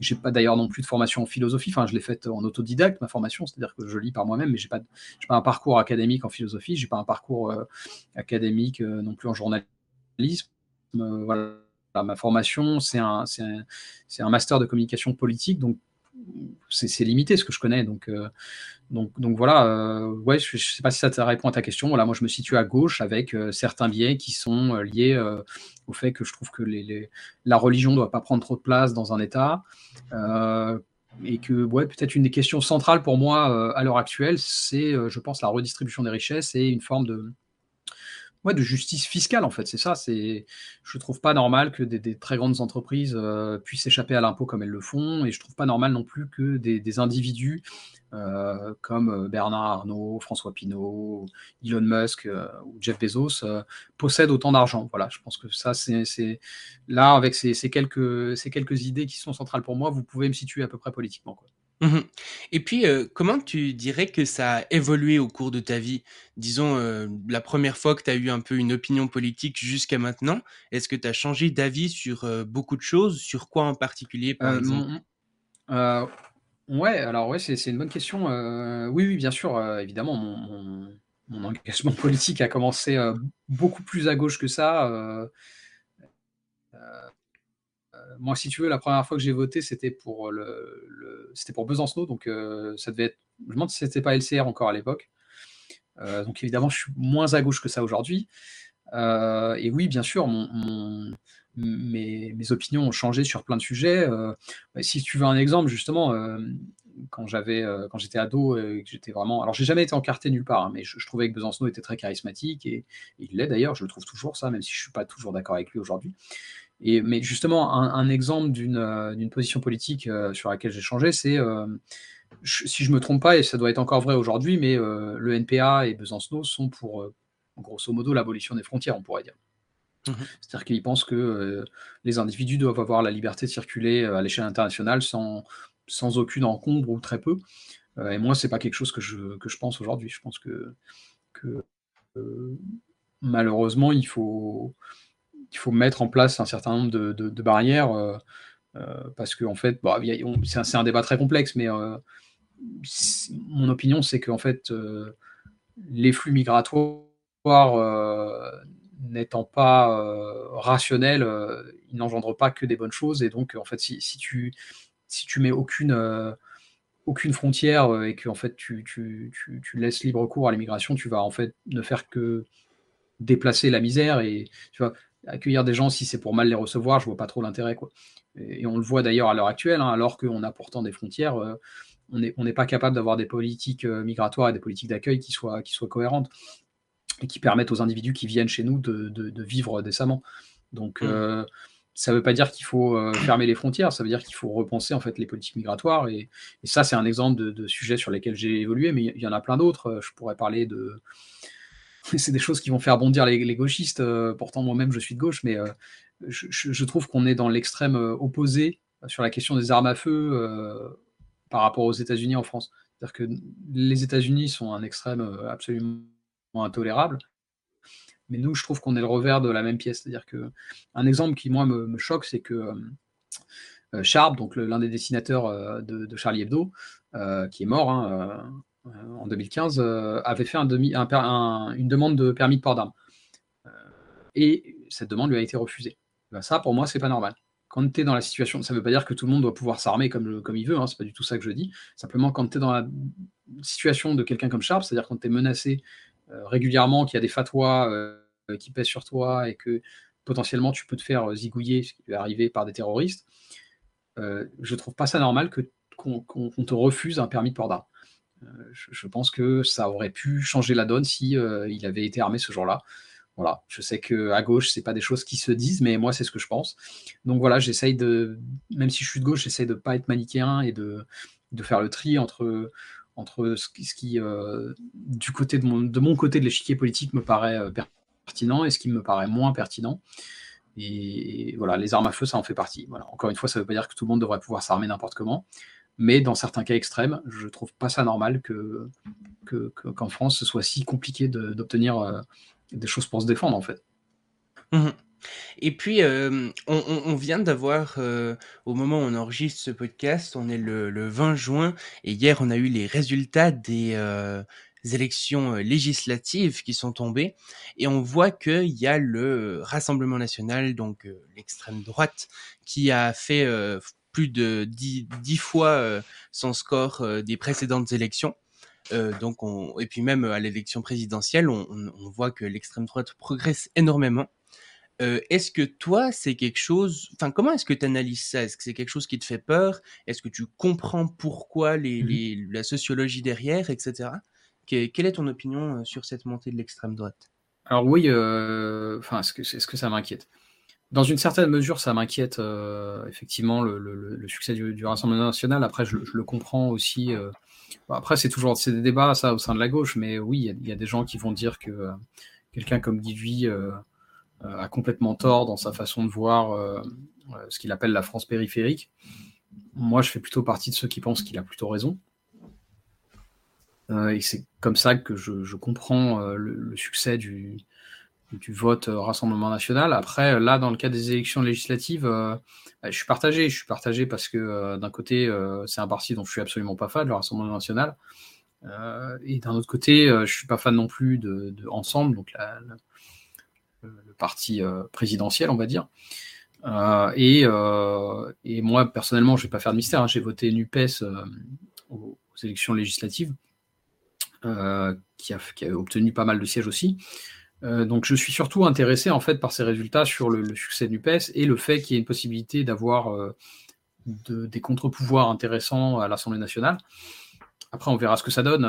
[SPEAKER 3] j'ai pas d'ailleurs non plus de formation en philosophie. Enfin, je l'ai faite en autodidacte ma formation, c'est-à-dire que je lis par moi-même, mais j'ai pas pas un parcours académique en philosophie, j'ai pas un parcours académique non plus en journalisme. voilà. Ma formation, c'est un, un, master de communication politique, donc c'est limité ce que je connais. Donc, euh, donc, donc voilà, euh, ouais, je ne sais pas si ça te répond à ta question. Voilà, moi je me situe à gauche avec euh, certains biais qui sont liés au fait que je trouve que la religion ne doit pas prendre trop de place dans un État. et que ouais, peut-être une des questions centrales pour moi à l'heure actuelle, c'est, je pense, la redistribution des richesses et une forme de, Ouais, de justice fiscale, en fait, c'est ça. C'est, je trouve pas normal que des, très grandes entreprises euh, puissent échapper à l'impôt comme elles le font, et je trouve pas normal non plus que des, individus euh, comme euh, Bernard Arnault, François Pinault, Elon Musk ou Jeff Bezos possèdent autant d'argent. Voilà, je pense que ça, c'est, là avec ces, quelques, idées qui sont centrales pour moi, vous pouvez me situer à peu près politiquement.
[SPEAKER 1] Mmh Et puis, euh, comment tu dirais que ça a évolué au cours de ta vie? Disons, euh, la première fois que tu as eu un peu une opinion politique jusqu'à maintenant, est-ce que tu as changé d'avis sur, euh, beaucoup de choses? Sur quoi en particulier, par exemple?
[SPEAKER 3] ouais, alors ouais, c'est une bonne question. oui, oui, bien sûr, évidemment, mon mon engagement politique a commencé, beaucoup plus à gauche que ça, moi, si tu veux, la première fois que j'ai voté, c'était pour le, c'était pour Besancenot, donc euh, ça devait être. Je me demande si c'était pas LCR encore à l'époque. Euh, donc évidemment, je suis moins à gauche que ça aujourd'hui. Euh, et oui, bien sûr, mes, opinions ont changé sur plein de sujets. si tu veux un exemple, justement, quand j'avais, quand j'étais ado, j'étais vraiment. Alors, j'ai jamais été encarté nulle part, hein, mais je, trouvais que Besancenot était très charismatique et, et il l'est d'ailleurs. Je le trouve toujours ça, même si je suis pas toujours d'accord avec lui aujourd'hui mais justement, un, exemple euh, d'une position politique euh, sur laquelle j'ai changé, c'est, euh, si je ne me trompe pas, et ça doit être encore vrai aujourd'hui, mais le NPA et Besancenot sont pour, grosso modo, l'abolition des frontières, on pourrait dire. Mmh C'est-à-dire qu'ils pensent que les individus doivent avoir la liberté de circuler à l'échelle internationale sans, sans aucune encombre ou très peu. et moi, c'est pas quelque chose que je, que je pense aujourd'hui. Je pense que, que malheureusement, il faut, il faut mettre en place un certain nombre de, barrières euh, euh, parce que en fait, c'est un, débat très complexe, mais euh, mon opinion, c'est qu'en fait, les flux migratoires n'étant pas rationnels, ils n'engendrent pas que des bonnes choses. Et donc, en fait, si, tu si tu mets aucune aucune frontière et que en fait tu, tu, laisses libre cours à l'immigration, tu vas en fait ne faire que déplacer la misère et tu vois accueillir des gens, si c'est pour mal les recevoir, je vois pas trop l'intérêt. Quoi. Et, on le voit d'ailleurs à l'heure actuelle, hein, alors qu'on a pourtant des frontières, euh, on n'est pas capable d'avoir des politiques euh, migratoires et des politiques d'accueil qui soient, qui soient cohérentes et qui permettent aux individus qui viennent chez nous de, vivre décemment. Donc, mmh. euh, ça ne veut pas dire qu'il faut fermer les frontières, ça veut dire qu'il faut repenser en fait les politiques migratoires. Et, ça, c'est un exemple de, de sujets sur lesquels j'ai évolué, mais il y en a plein d'autres. Je pourrais parler de c'est des choses qui vont faire bondir les, gauchistes. Euh, pourtant, moi-même, je suis de gauche, mais euh, je, trouve qu'on est dans l'extrême euh, opposé sur la question des armes à feu par rapport aux États-Unis en France. C'est-à-dire que les États-Unis sont un extrême absolument intolérable. Mais nous, je trouve qu'on est le revers de la même pièce. C'est-à-dire que un exemple qui, moi, me, choque, c'est que Sharp, donc l'un des dessinateurs de, Charlie Hebdo, qui est mort, hein, euh, en 2015, euh, avait fait une demande de permis de port d'armes. Euh, et cette demande lui a été refusée. Ben ça, pour moi, c'est pas normal quand tu es dans la situation, ça ne veut pas dire que tout le monde doit pouvoir s'armer comme, il veut, hein, c'est pas du tout ça que je dis. Simplement, quand tu es dans la situation de quelqu'un comme Sharp, c'est-à-dire quand tu es menacé régulièrement, qu'il y a des fatwas qui pèsent sur toi et que potentiellement tu peux te faire zigouiller, ce qui peut arriver par des terroristes, je trouve pas ça normal qu'on te refuse un permis de port d'armes. Je, pense que ça aurait pu changer la donne si il avait été armé ce jour-là. Voilà, je sais que à gauche, c'est pas des choses qui se disent, mais moi, c'est ce que je pense. Donc voilà, j'essaye de, même si je suis de gauche, j'essaye de pas être manichéen et de, de faire le tri entre, entre ce qui, qui du côté de mon, de mon côté de l'échiquier politique me paraît pertinent et ce qui me paraît moins pertinent. Et, voilà, les armes à feu, ça en fait partie. Voilà. Encore une fois, ça ne veut pas dire que tout le monde devrait pouvoir s'armer n'importe comment. Mais dans certains cas extrêmes, je ne trouve pas ça normal que, qu'en France, ce soit si compliqué d'obtenir euh, des choses pour se défendre, en fait.
[SPEAKER 1] Mmh et puis, euh, on, vient d'avoir, euh, au moment où on enregistre ce podcast, on est le, le, 20 juin, et hier, on a eu les résultats des, élections euh, législatives qui sont tombées et on voit qu'il y a le Rassemblement national, donc l'extrême droite, qui a fait plus de dix, fois son score des précédentes élections. donc on, et puis même à l'élection présidentielle, on, on, voit que l'extrême droite progresse énormément. est-ce que toi, c'est quelque chose, enfin, comment est-ce que tu analyses ça? Est-ce que c'est quelque chose qui te fait peur? Est-ce que tu comprends pourquoi les, mmh les, la sociologie derrière, etc quelle est ton opinion euh, sur cette montée de l'extrême droite?
[SPEAKER 3] Alors oui, euh, enfin, est-ce que, est -ce que ça m'inquiète? Dans une certaine mesure, ça m'inquiète euh, effectivement le, succès du, Rassemblement national. Après, je, le comprends aussi. après, c'est toujours c'est des débats ça au sein de la gauche, mais oui, il y, a des gens qui vont dire que quelqu'un comme Guy a complètement tort dans sa façon de voir ce qu'il appelle la France périphérique. Moi, je fais plutôt partie de ceux qui pensent qu'il a plutôt raison. Euh, et c'est comme ça que je, comprends euh, le, succès du, vote euh, Rassemblement national. Après, là, dans le cas des élections législatives, bah, je suis partagé. Je suis partagé parce que d'un côté, c'est un parti dont je suis absolument pas fan, le Rassemblement national. et d'un autre côté, je suis pas fan non plus de, Ensemble, donc le, parti présidentiel, on va dire. et, moi, personnellement, je vais pas faire de mystère. Hein. J'ai voté NUPES aux, élections législatives. Euh, qui, a, obtenu pas mal de sièges aussi. Euh, donc je suis surtout intéressé en fait par ces résultats sur le, succès du PES et le fait qu'il y ait une possibilité d'avoir euh, des contre-pouvoirs intéressants à l'Assemblée nationale. Après, on verra ce que ça donne.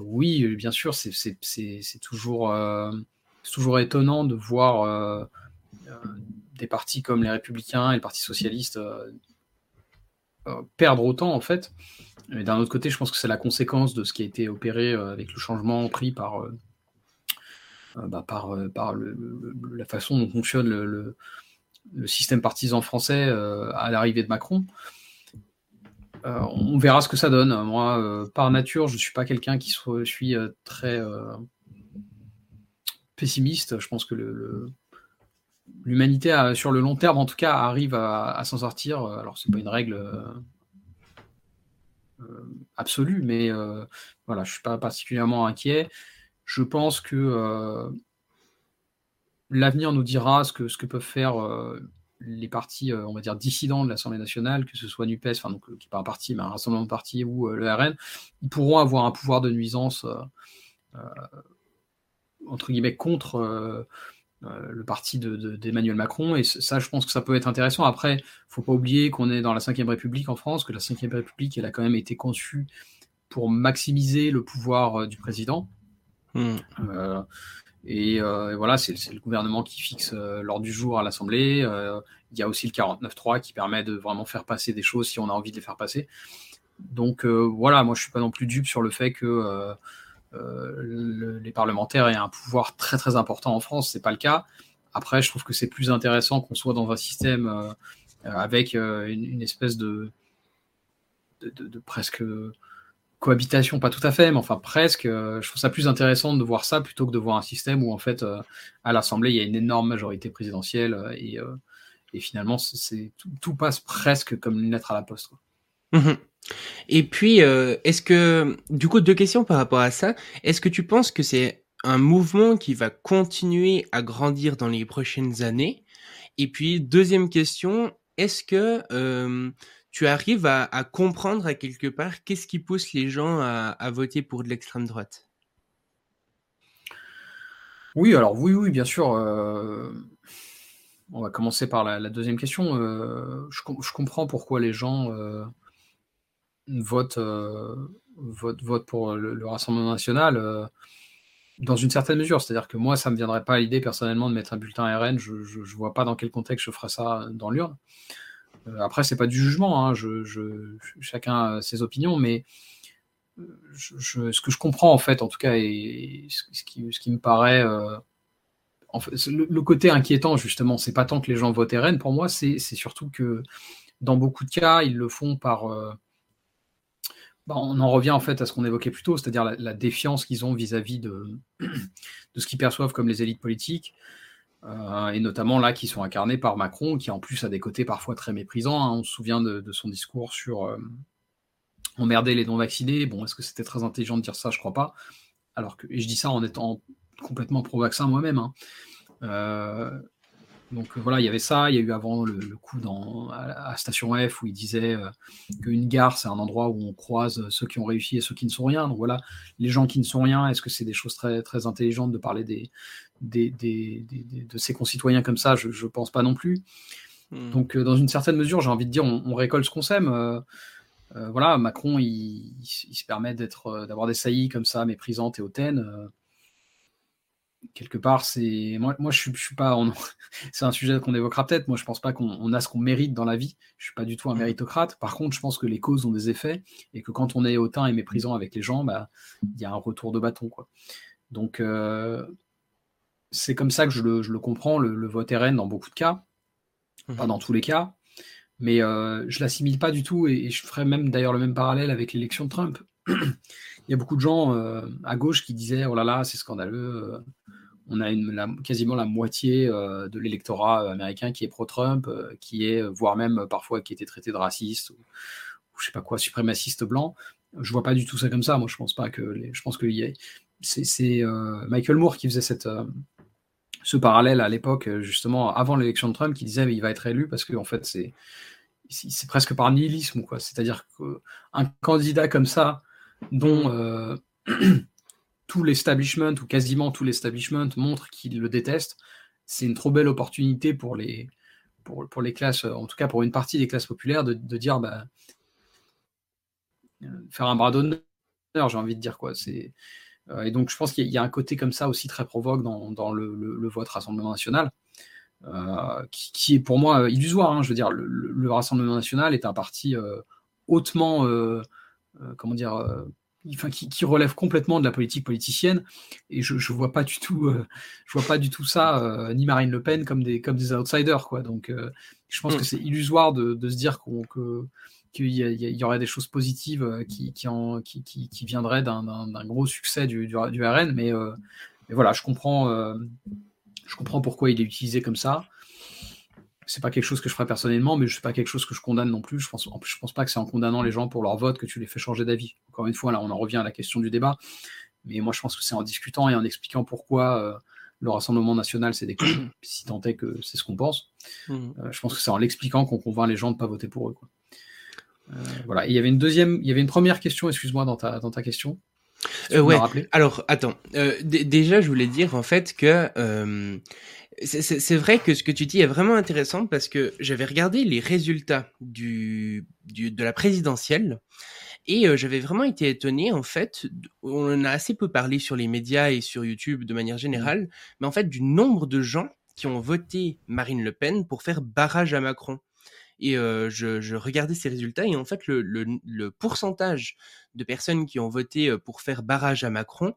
[SPEAKER 3] oui, bien sûr, c'est toujours, toujours étonnant de voir des partis comme les Républicains et le Parti socialiste perdre autant en fait. Mais d'un autre côté, je pense que c'est la conséquence de ce qui a été opéré euh, avec le changement pris par, euh, euh, bah, par, par la façon dont fonctionne le, système partisan français à l'arrivée de Macron. on verra ce que ça donne. Moi, par nature, je ne suis pas quelqu'un qui suis très pessimiste. Je pense que l'humanité, sur le long terme, en tout cas, arrive à, s'en sortir. Alors, c'est pas une règle euh, absolue, mais euh, voilà, je suis pas particulièrement inquiet. Je pense que euh, l'avenir nous dira ce que, peuvent faire les partis, on va dire, dissidents de l'Assemblée nationale, que ce soit NUPES, enfin, qui n'est pas un parti, mais un rassemblement de partis, ou le RN, ils pourront avoir un pouvoir de nuisance, entre guillemets, contre euh, le parti d'Emmanuel Macron. Et ça, je pense que ça peut être intéressant. Après, il faut pas oublier qu'on est dans la Ve République en France, que la Ve République, elle a quand même été conçue pour maximiser le pouvoir euh, du président. Hmm. Euh, et, voilà, c'est le gouvernement qui fixe l'ordre du jour à l'Assemblée. il y a aussi le 49.3 qui permet de vraiment faire passer des choses si on a envie de les faire passer. Donc voilà, moi je suis pas non plus dupe sur le fait que euh, les parlementaires aient un pouvoir très très important en France. C'est pas le cas. Après, je trouve que c'est plus intéressant qu'on soit dans un système euh, avec euh, une, espèce de, de, presque cohabitation, pas tout à fait, mais enfin presque. je trouve ça plus intéressant de voir ça plutôt que de voir un système où en fait à l'Assemblée il y a une énorme majorité présidentielle et, et finalement c'est tout, passe presque comme une lettre à la poste.
[SPEAKER 1] Mmh et puis, euh, est-ce que, du coup, deux questions par rapport à ça. Est-ce que tu penses que c'est un mouvement qui va continuer à grandir dans les prochaines années? Et puis, deuxième question, est-ce que euh, tu arrives à, comprendre à quelque part qu'est-ce qui pousse les gens à, voter pour de l'extrême droite?
[SPEAKER 3] Oui, alors oui, oui, bien sûr. Euh, on va commencer par la, deuxième question. Je, je, comprends pourquoi les gens vote, vote, vote pour le, Rassemblement national dans une certaine mesure. C'est-à-dire que moi, ça ne me viendrait pas à l'idée personnellement de mettre un bulletin RN. Je ne vois pas dans quel contexte je ferais ça dans l'urne. Après, c'est pas du jugement. Hein. Chacun a ses opinions, mais ce que je comprends en fait, en tout cas, et ce, qui, me paraît, euh, le, côté inquiétant justement, c'est pas tant que les gens votent RN pour moi, c'est surtout que dans beaucoup de cas, ils le font par. Euh, bah, on en revient en fait à ce qu'on évoquait plus tôt, c'est-à-dire la, défiance qu'ils ont vis-à-vis de ce qu'ils perçoivent comme les élites politiques. Euh, et notamment là qui sont incarnés par Macron, qui en plus a des côtés parfois très méprisants. Hein. On se souvient de, son discours sur, emmerder les non-vaccinés. Bon, est-ce que c'était très intelligent de dire ça? Je crois pas. Alors que, et je dis ça en étant complètement pro-vaccin moi-même. Hein. Euh, donc voilà, il y avait ça. Il y a eu avant le, coup dans, à, Station F où il disait euh, qu'une gare, c'est un endroit où on croise ceux qui ont réussi et ceux qui ne sont rien. Donc voilà, les gens qui ne sont rien, est-ce que c'est des choses très, très intelligentes de parler des, des, de ses concitoyens comme ça? Je ne pense pas non plus. Hmm. Donc euh, dans une certaine mesure, j'ai envie de dire, on, on récolte ce qu'on sème. Euh, voilà, Macron, il, se permet d'être, euh, d'avoir des saillies comme ça, méprisantes et hautaines. Euh, quelque part, c'est moi, moi je suis, suis pas. c'est un sujet qu'on évoquera peut-être. Moi, je pense pas qu'on a ce qu'on mérite dans la vie. Je suis pas du tout un mmh. méritocrate. Par contre, je pense que les causes ont des effets et que quand on est hautain et méprisant avec les gens, bah, il y a un retour de bâton, quoi. Donc, c'est comme ça que je le, comprends le, vote RN dans beaucoup de cas, pas mmh. dans tous les cas mais euh, je l'assimile pas du tout et, je ferais même d'ailleurs le même parallèle avec l'élection de Trump. Il y a beaucoup de gens euh, à gauche qui disaient oh là là c'est scandaleux, euh, on a quasiment la moitié euh, de l'électorat américain qui est pro-Trump, qui est voire même parfois qui était traité de raciste ou, je sais pas quoi suprémaciste blanc. Je vois pas du tout ça comme ça. Moi je pense pas que c'est Michael Moore qui faisait ce parallèle à l'époque, justement, avant l'élection de Trump, qui disait mais il va être élu parce que en fait, c'est presque par nihilisme. C'est-à-dire qu'un candidat comme ça, dont euh, tout l'establishment, ou quasiment tout l'establishment, montre qu'il le déteste, c'est une trop belle opportunité pour les, pour, les classes, en tout cas pour une partie des classes populaires, de, dire, bah, faire un bras d'honneur, j'ai envie de dire, quoi. Euh, et donc, je pense qu'il y, a un côté comme ça aussi très provoque dans, le, le, vote Rassemblement national. Euh, qui, est pour moi illusoire. Hein. Je veux dire, le, Rassemblement national est un parti euh, hautement, euh, comment dire, enfin, qui, relève complètement de la politique politicienne. Et je, je vois pas du tout, je vois pas du tout ça, ni Marine Le Pen comme des comme des outsiders, quoi. Donc, je pense mm. que c'est illusoire de, de, se dire qu'on que qu'il y, y, aurait des choses positives qui, qui, en, qui, qui viendraient d'un gros succès du, du, du RN, mais, mais, voilà, je comprends je comprends pourquoi il est utilisé comme ça. C'est pas quelque chose que je ferais personnellement, mais je sais pas quelque chose que je condamne non plus. Je pense, je pense pas que c'est en condamnant les gens pour leur vote que tu les fais changer d'avis. Encore une fois, là, on en revient à la question du débat. Mais moi, je pense que c'est en discutant et en expliquant pourquoi euh, le Rassemblement national c'est des si tant est que c'est ce qu'on pense. Mmh. Euh, je pense que c'est en l'expliquant qu'on convainc les gens de ne pas voter pour eux. Euh, voilà. il y avait une deuxième, il y avait une première question, excuse-moi, dans ta, dans ta question.
[SPEAKER 1] Euh, ouais. Alors, attends. Déjà, je voulais dire en fait que c'est vrai que ce que tu dis est vraiment intéressant parce que j'avais regardé les résultats du, du de la présidentielle et euh, j'avais vraiment été étonné en fait. On en a assez peu parlé sur les médias et sur YouTube de manière générale, mais en fait du nombre de gens qui ont voté Marine Le Pen pour faire barrage à Macron et je, regardais ces résultats et en fait le, pourcentage de personnes qui ont voté pour faire barrage à Macron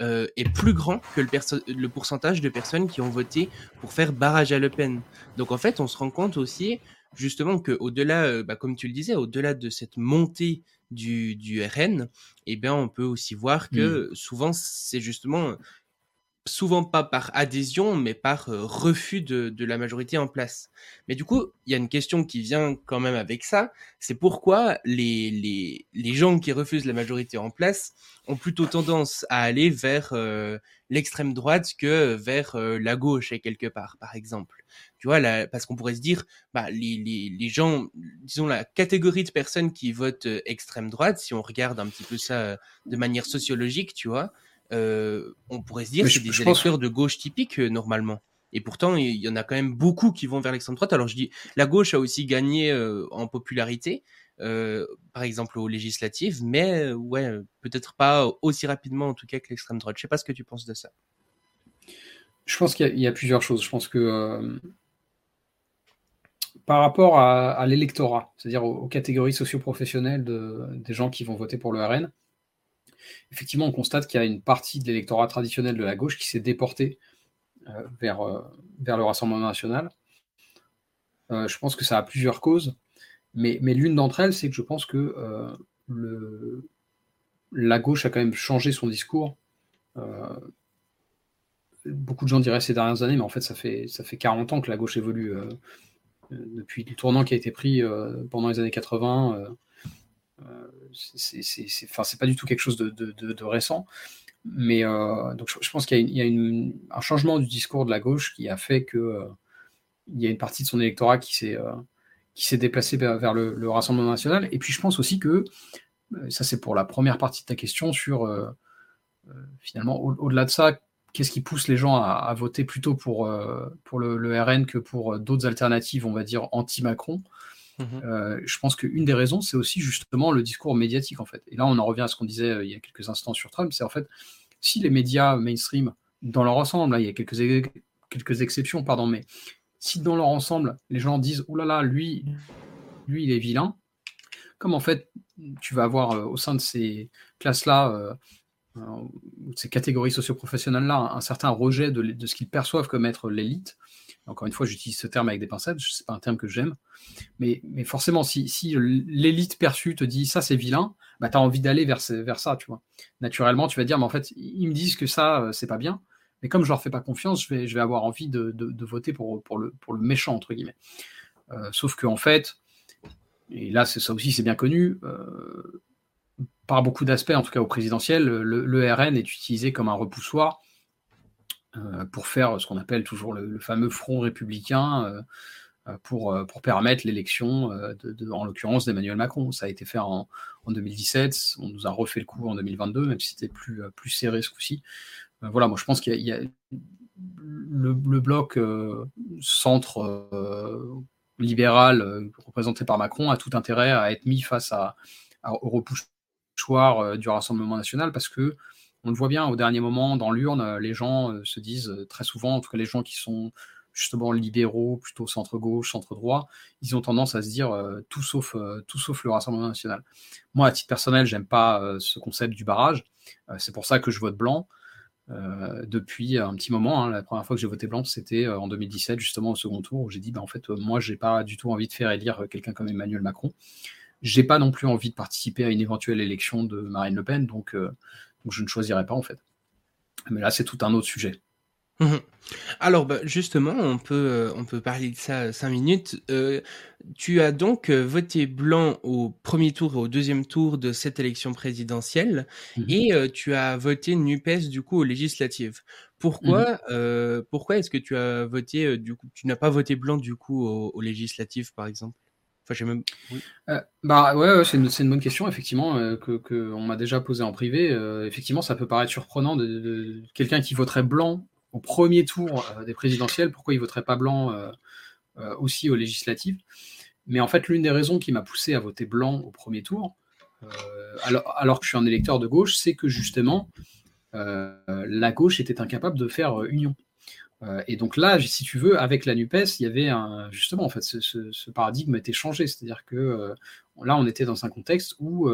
[SPEAKER 1] est plus grand que le, pourcentage de personnes qui ont voté pour faire barrage à Le Pen. Donc en fait on se rend compte aussi justement que au-delà, bah, comme tu le disais, au-delà de cette montée du, du RN, eh bien on peut aussi voir que mmh. souvent c'est justement souvent pas par adhésion, mais par euh, refus de, la majorité en place. Mais du coup, il y a une question qui vient quand même avec ça, c'est pourquoi les, les, gens qui refusent la majorité en place ont plutôt tendance à aller vers euh, l'extrême droite que vers euh, la gauche, et quelque part, par exemple. Tu vois, là, parce qu'on pourrait se dire, bah, les, les, gens, disons la catégorie de personnes qui votent extrême droite, si on regarde un petit peu ça de manière sociologique, tu vois, euh, on pourrait se dire que c'est des électeurs de gauche typiques euh, normalement. Et pourtant, il y en a quand même beaucoup qui vont vers l'extrême droite. Alors je dis, la gauche a aussi gagné euh, en popularité, par exemple aux législatives, mais ouais, peut-être pas aussi rapidement en tout cas que l'extrême droite. Je sais pas ce que tu penses de ça.
[SPEAKER 3] Je pense qu'il y, a plusieurs choses. Je pense que par rapport à, l'électorat, c'est-à-dire aux, catégories socio-professionnelles des gens qui vont voter pour le RN, effectivement, on constate qu'il y a une partie de l'électorat traditionnel de la gauche qui s'est déportée vers, vers le Rassemblement national. je pense que ça a plusieurs causes. Mais, l'une d'entre elles, c'est que je pense que euh, le, la gauche a quand même changé son discours. Euh, beaucoup de gens diraient ces dernières années, mais en fait, ça fait, ça fait 40 ans que la gauche évolue. Euh, depuis le tournant qui a été pris pendant les années 80, c'est pas du tout quelque chose de, récent. Mais donc je, pense qu'il y a, un changement du discours de la gauche qui a fait qu'il il y a une partie de son électorat qui s'est qui s'est déplacé vers, le, Rassemblement national. Et puis je pense aussi que, euh, ça c'est pour la première partie de ta question, sur euh, euh, finalement, au-delà de ça, qu'est-ce qui pousse les gens à, voter plutôt pour, pour le, RN que pour d'autres alternatives, on va dire, anti-Macron? Mhm. Je pense qu'une des raisons, c'est aussi justement le discours médiatique, en fait. Et là, on en revient à ce qu'on disait il y a quelques instants sur Trump, c'est en fait, si les médias mainstream, dans leur ensemble, il y a quelques, exceptions, pardon, mais si dans leur ensemble, les gens disent Oh là là, lui, lui, il est vilain, comme en fait, tu vas avoir euh, au sein de ces classes-là, euh, euh, ces catégories socio-professionnelles-là, un, certain rejet de, ce qu'ils perçoivent comme être l'élite. Encore une fois, j'utilise ce terme avec des pincettes, ce n'est pas un terme que j'aime. Mais, mais, forcément, si, si l'élite perçue te dit ça, c'est vilain, bah, tu as envie d'aller vers, vers ça, tu vois. Naturellement, tu vas dire, mais en fait, ils me disent que ça, c'est pas bien. Mais comme je leur fais pas confiance, je vais, je vais avoir envie de, voter pour, pour, le, pour le méchant, entre guillemets. Euh, sauf qu'en fait, et là, ça aussi, c'est bien connu, euh, par beaucoup d'aspects, en tout cas au présidentiel, le, RN est utilisé comme un repoussoir euh, pour faire ce qu'on appelle toujours le, fameux front républicain. Pour, pour, permettre l'élection, en l'occurrence d'Emmanuel Macron. Ça a été fait en, en, 2017, on nous a refait le coup en 2022, même si c'était plus, plus serré ce coup-ci. Euh, voilà, moi je pense qu'il y, a le, bloc euh, centre euh, libéral représenté par Macron a tout intérêt à être mis face à, au repoussoir du Rassemblement national parce que on le voit bien au dernier moment dans l'urne, les gens se disent très souvent, en tout cas les gens qui sont justement libéraux, plutôt centre-gauche, centre-droit, ils ont tendance à se dire tout, sauf, le Rassemblement national. Moi, à titre personnel, j'aime pas ce concept du barrage. c'est pour ça que je vote blanc. Euh, depuis un petit moment. Hein. La première fois que j'ai voté blanc, c'était euh, en 2017, justement au second tour, où j'ai dit, bah, en fait, euh, moi, j'ai pas du tout envie de faire élire quelqu'un comme Emmanuel Macron. J'ai pas non plus envie de participer à une éventuelle élection de Marine Le Pen, donc, donc je ne choisirai pas en fait. Mais là, c'est tout un autre sujet.
[SPEAKER 1] Mmh Alors bah, justement, on peut, euh, on peut parler de ça cinq minutes. Euh, tu as donc euh, voté blanc au premier tour et au deuxième tour de cette élection présidentielle mmh et tu as voté NUPES du coup aux législatives. Pourquoi, mmh pourquoi est-ce que tu as voté du coup, tu n'as pas voté blanc du coup aux, législatives par exemple?
[SPEAKER 3] J'ai même. bah ouais, c'est une, bonne question effectivement que, on m'a déjà posé en privé. effectivement, ça peut paraître surprenant de quelqu'un qui voterait blanc au premier tour euh, des présidentielles, pourquoi il voterait pas blanc euh, euh, aussi aux législatives? Mais en fait, l'une des raisons qui m'a poussé à voter blanc au premier tour, alors, que je suis un électeur de gauche, c'est que justement, la gauche était incapable de faire union. Et donc là, si tu veux, avec la NUPES, il y avait un, justement, en fait, ce, paradigme était changé. C'est-à-dire que là, on était dans un contexte où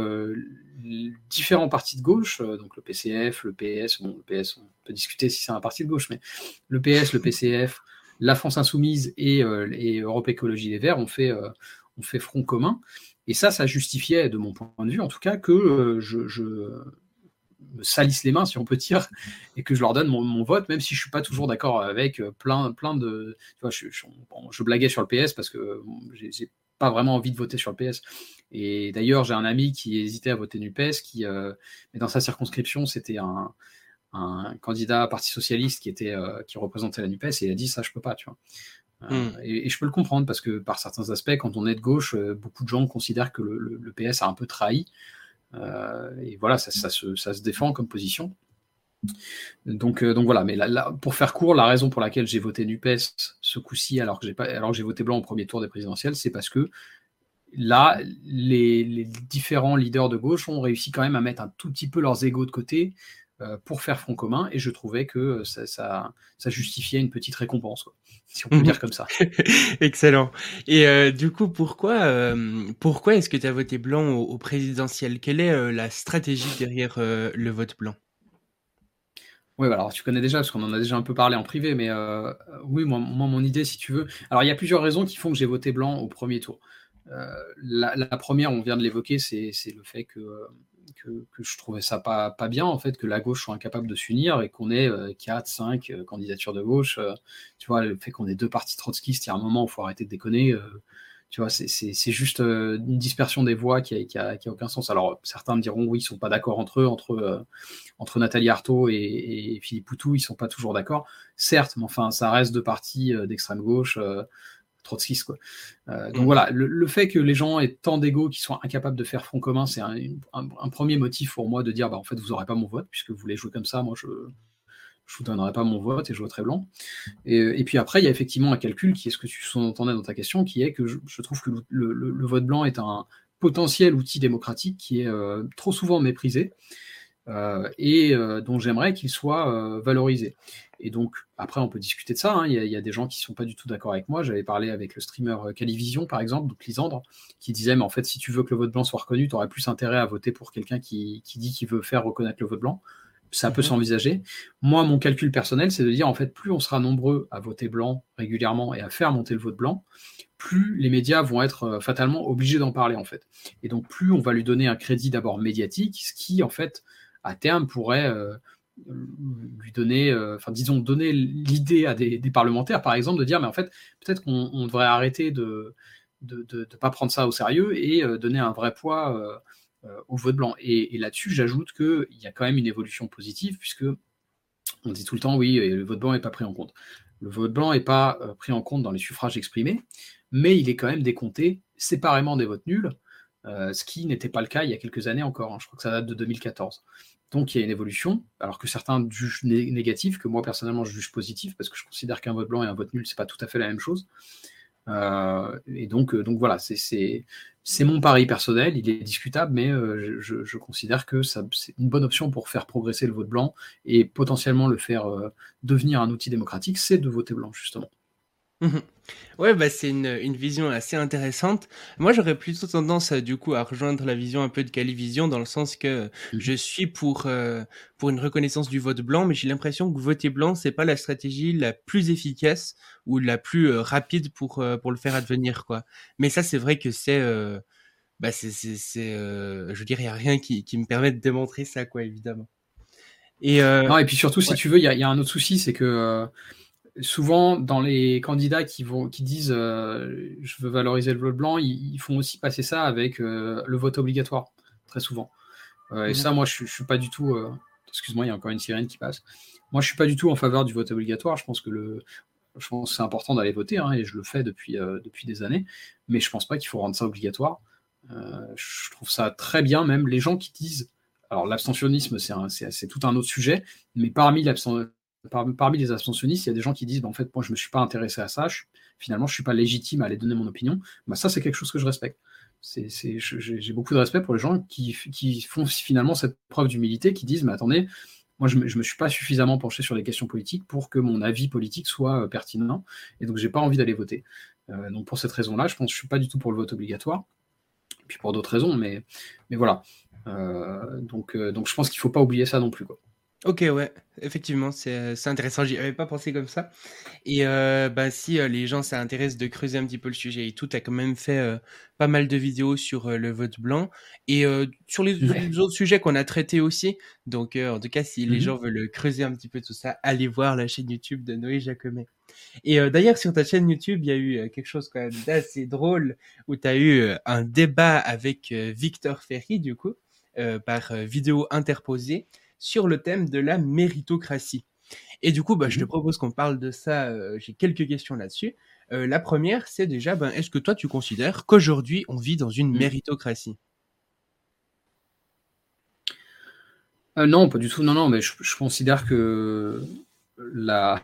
[SPEAKER 3] différents partis de gauche, donc le PCF, le PS, bon, le PS, on peut discuter si c'est un parti de gauche, mais le PS, le PCF, la France Insoumise et, Europe Écologie Les Verts ont fait, ont fait front commun. Et ça, ça justifiait, de mon point de vue en tout cas, que je, me salisse les mains, si on peut dire, et que je leur donne mon, vote, même si je suis pas toujours d'accord avec euh, plein, plein de. Tu vois, je, je, blaguais sur le PS parce que j'ai pas vraiment envie de voter sur le PS. Et d'ailleurs, j'ai un ami qui hésitait à voter NUPES, qui, euh, mais dans sa circonscription, c'était un, un, candidat Parti Socialiste qui, était, euh, qui représentait la NUPES, et il a dit ça, je peux pas, tu vois. Hmm. Et, je peux le comprendre parce que par certains aspects, quand on est de gauche, beaucoup de gens considèrent que le, le PS a un peu trahi. Euh, et voilà, ça, se, défend comme position. Donc, euh, donc voilà, mais pour faire court, la raison pour laquelle j'ai voté NUPES ce coup-ci, alors que j'ai voté blanc au premier tour des présidentielles, c'est parce que là, les, différents leaders de gauche ont réussi quand même à mettre un tout petit peu leurs égaux de côté pour faire front commun, et je trouvais que ça, ça, justifiait une petite récompense, si on peut mhm. dire comme ça.
[SPEAKER 1] Excellent. Et euh, du coup, pourquoi, euh, pourquoi est-ce que tu as voté blanc au, présidentiel? Quelle est la stratégie derrière le vote blanc?
[SPEAKER 3] Oui, bah, alors tu connais déjà, parce qu'on en a déjà un peu parlé en privé, mais oui, moi, mon idée, si tu veux. Alors, il y a plusieurs raisons qui font que j'ai voté blanc au premier tour. la, la, première, on vient de l'évoquer, c'est le fait que que, je trouvais ça pas, pas bien, en fait, que la gauche soit incapable de s'unir et qu'on ait 4, euh, 5 euh, candidatures de gauche. Euh, tu vois, le fait qu'on ait deux partis trotskistes, il y a un moment où il faut arrêter de déconner. tu vois, c'est juste une dispersion des voix qui a, qui, a, aucun sens. Alors, certains me diront, oui, ils sont pas d'accord entre eux, entre, entre Nathalie Arthaud et, Philippe Poutou, ils sont pas toujours d'accord. Certes, mais enfin, ça reste deux partis d'extrême gauche trotskiste. Quoi. Euh, donc mm. voilà, le, fait que les gens aient tant d'ego qui soient incapables de faire front commun, c'est un, premier motif pour moi de dire bah, en fait, vous n'aurez pas mon vote, puisque vous voulez jouer comme ça, moi je ne vous donnerai pas mon vote et je voterai blanc. Et, puis après, il y a effectivement un calcul qui est ce que tu sous-entendais dans ta question, qui est que je, trouve que le, vote blanc est un potentiel outil démocratique qui est euh, trop souvent méprisé. Euh, et dont j'aimerais qu'il soit valorisé. Et donc, après, on peut discuter de ça. Hein. Il, y a, des gens qui ne sont pas du tout d'accord avec moi. J'avais parlé avec le streamer euh, Calivision, par exemple, donc Lisandre, qui disait Mais en fait, si tu veux que le vote blanc soit reconnu, tu aurais plus intérêt à voter pour quelqu'un qui, dit qu'il veut faire reconnaître le vote blanc. Ça peut mhm. s'envisager. Moi, mon calcul personnel, c'est de dire en fait, plus on sera nombreux à voter blanc régulièrement et à faire monter le vote blanc, plus les médias vont être euh, fatalement obligés d'en parler, en fait. Et donc, plus on va lui donner un crédit d'abord médiatique, ce qui, en fait, à terme, pourrait. Euh, lui donner, euh, enfin disons, donner l'idée à des, parlementaires, par exemple, de dire, mais en fait, peut-être qu'on devrait arrêter de ne de, de, pas prendre ça au sérieux et euh, donner un vrai poids au vote blanc. Et, là-dessus, j'ajoute qu'il y a quand même une évolution positive, puisque on dit tout le temps, oui, le vote blanc n'est pas pris en compte. Le vote blanc n'est pas pris en compte dans les suffrages exprimés, mais il est quand même décompté séparément des votes nuls, ce qui n'était pas le cas il y a quelques années encore. Hein. je crois que ça date de 2014. Donc il y a une évolution, alors que certains jugent négatif, que moi personnellement je juge positif, parce que je considère qu'un vote blanc et un vote nul, c'est pas tout à fait la même chose. Euh, et donc, euh, donc voilà, c'est mon pari personnel, il est discutable, mais euh, je, considère que c'est une bonne option pour faire progresser le vote blanc et potentiellement le faire devenir un outil démocratique, c'est de voter blanc, justement.
[SPEAKER 1] Mmh ouais, bah, c'est une, une vision assez intéressante. Moi, j'aurais plutôt tendance, euh, du coup, à rejoindre la vision un peu de Calivision, dans le sens que mmh je suis pour, euh, pour une reconnaissance du vote blanc, mais j'ai l'impression que voter blanc, c'est pas la stratégie la plus efficace ou la plus euh, rapide pour, pour le faire advenir, quoi. Mais ça, c'est vrai que c'est, bah, c'est, c'est, je veux dire, il y a rien qui, qui me permet de démontrer ça, quoi, évidemment.
[SPEAKER 3] Et, non, et puis surtout, si tu veux, il y a, y a, un autre souci, c'est que souvent, dans les candidats qui, vont, qui disent euh, je veux valoriser le vote blanc, ils, font aussi passer ça avec euh, le vote obligatoire, très souvent. Euh, et mhm. ça, moi, je ne suis pas du tout. Excuse-moi, il y a encore une sirène qui passe. Moi, je ne suis pas du tout en faveur du vote obligatoire. Je pense que le. Je pense c'est important d'aller voter, hein, et je le fais depuis, depuis des années, mais je ne pense pas qu'il faut rendre ça obligatoire. je trouve ça très bien, même les gens qui disent alors l'abstentionnisme, c'est tout un autre sujet, mais parmi parmi les abstentionnistes, il y a des gens qui disent bah, en fait, moi, je ne me suis pas intéressé à ça, finalement, je ne suis pas légitime à aller donner mon opinion. Bah, ça, c'est quelque chose que je respecte. J'ai beaucoup de respect pour les gens qui, font finalement cette preuve d'humilité, qui disent mais attendez, moi, je ne me, suis pas suffisamment penché sur les questions politiques pour que mon avis politique soit euh, pertinent, et donc j'ai pas envie d'aller voter. Euh, donc pour cette raison-là, je pense que je suis pas du tout pour le vote obligatoire, et puis pour d'autres raisons, mais, voilà. Euh, donc, je pense qu'il ne faut pas oublier ça non plus.
[SPEAKER 1] Ok, ouais, effectivement, c'est c'est intéressant. J'y avais pas pensé comme ça. Et euh, bah, si euh, les gens s'intéressent de creuser un petit peu le sujet et tout, tu as quand même fait euh, pas mal de vidéos sur le vote blanc et sur les, autres sujets qu'on a traités aussi. Donc, en tout cas, si les mmh gens veulent creuser un petit peu tout ça, allez voir la chaîne YouTube de Noé Jacomet. Et d'ailleurs, sur ta chaîne YouTube, il y a eu quelque chose quand même d'assez drôle où tu as eu un débat avec Victor Ferry, du coup, par vidéo interposée sur le thème de la méritocratie. Et du coup, bah, je te mmh propose qu'on parle de ça. Euh, j'ai quelques questions là-dessus. Euh, la première, c'est déjà, ben, est-ce que toi, tu considères qu'aujourd'hui, on vit dans une mmh. méritocratie?
[SPEAKER 3] Euh, Non, pas du tout. Non, non, mais je, considère que la...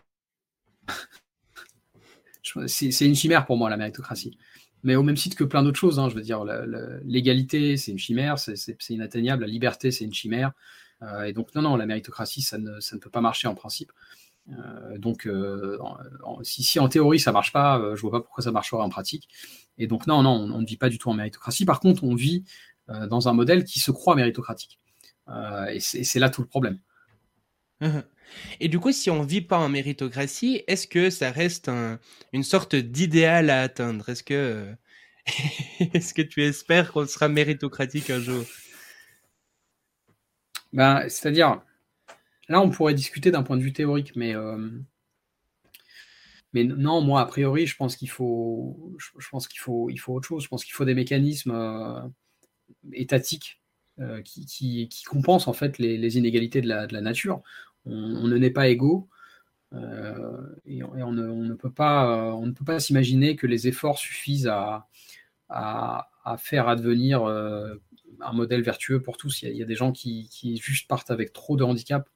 [SPEAKER 3] c'est une chimère pour moi, la méritocratie. Mais au même titre que plein d'autres choses, hein, je veux dire, l'égalité, c'est une chimère, c'est inatteignable, la liberté, c'est une chimère. Euh, et donc, non, non, la méritocratie, ça ne, ça ne peut pas marcher en principe. Euh, donc, euh, si, si, en théorie ça marche pas, je vois pas pourquoi ça marcherait en pratique. Et donc, non, non, on, ne vit pas du tout en méritocratie. Par contre, on vit dans un modèle qui se croit méritocratique. et c'est là tout le problème.
[SPEAKER 1] Et du coup, si on vit pas en méritocratie, est-ce que ça reste une sorte d'idéal à atteindre? Est-ce que, est-ce que tu espères qu'on sera méritocratique un jour?
[SPEAKER 3] Ben, C'est-à-dire, là, on pourrait discuter d'un point de vue théorique, mais, euh, mais non, moi, a priori, je pense qu'il faut, je, faut, il faut autre chose. Je pense qu'il faut des mécanismes euh, étatiques euh, qui, qui, compensent en fait les, inégalités de la, de la nature on, ne naît pas égaux. Et, on, ne, peut pas, on ne peut pas s'imaginer que les efforts suffisent à, à, faire advenir un modèle vertueux pour tous. Il y a, des gens qui, juste partent avec trop de handicap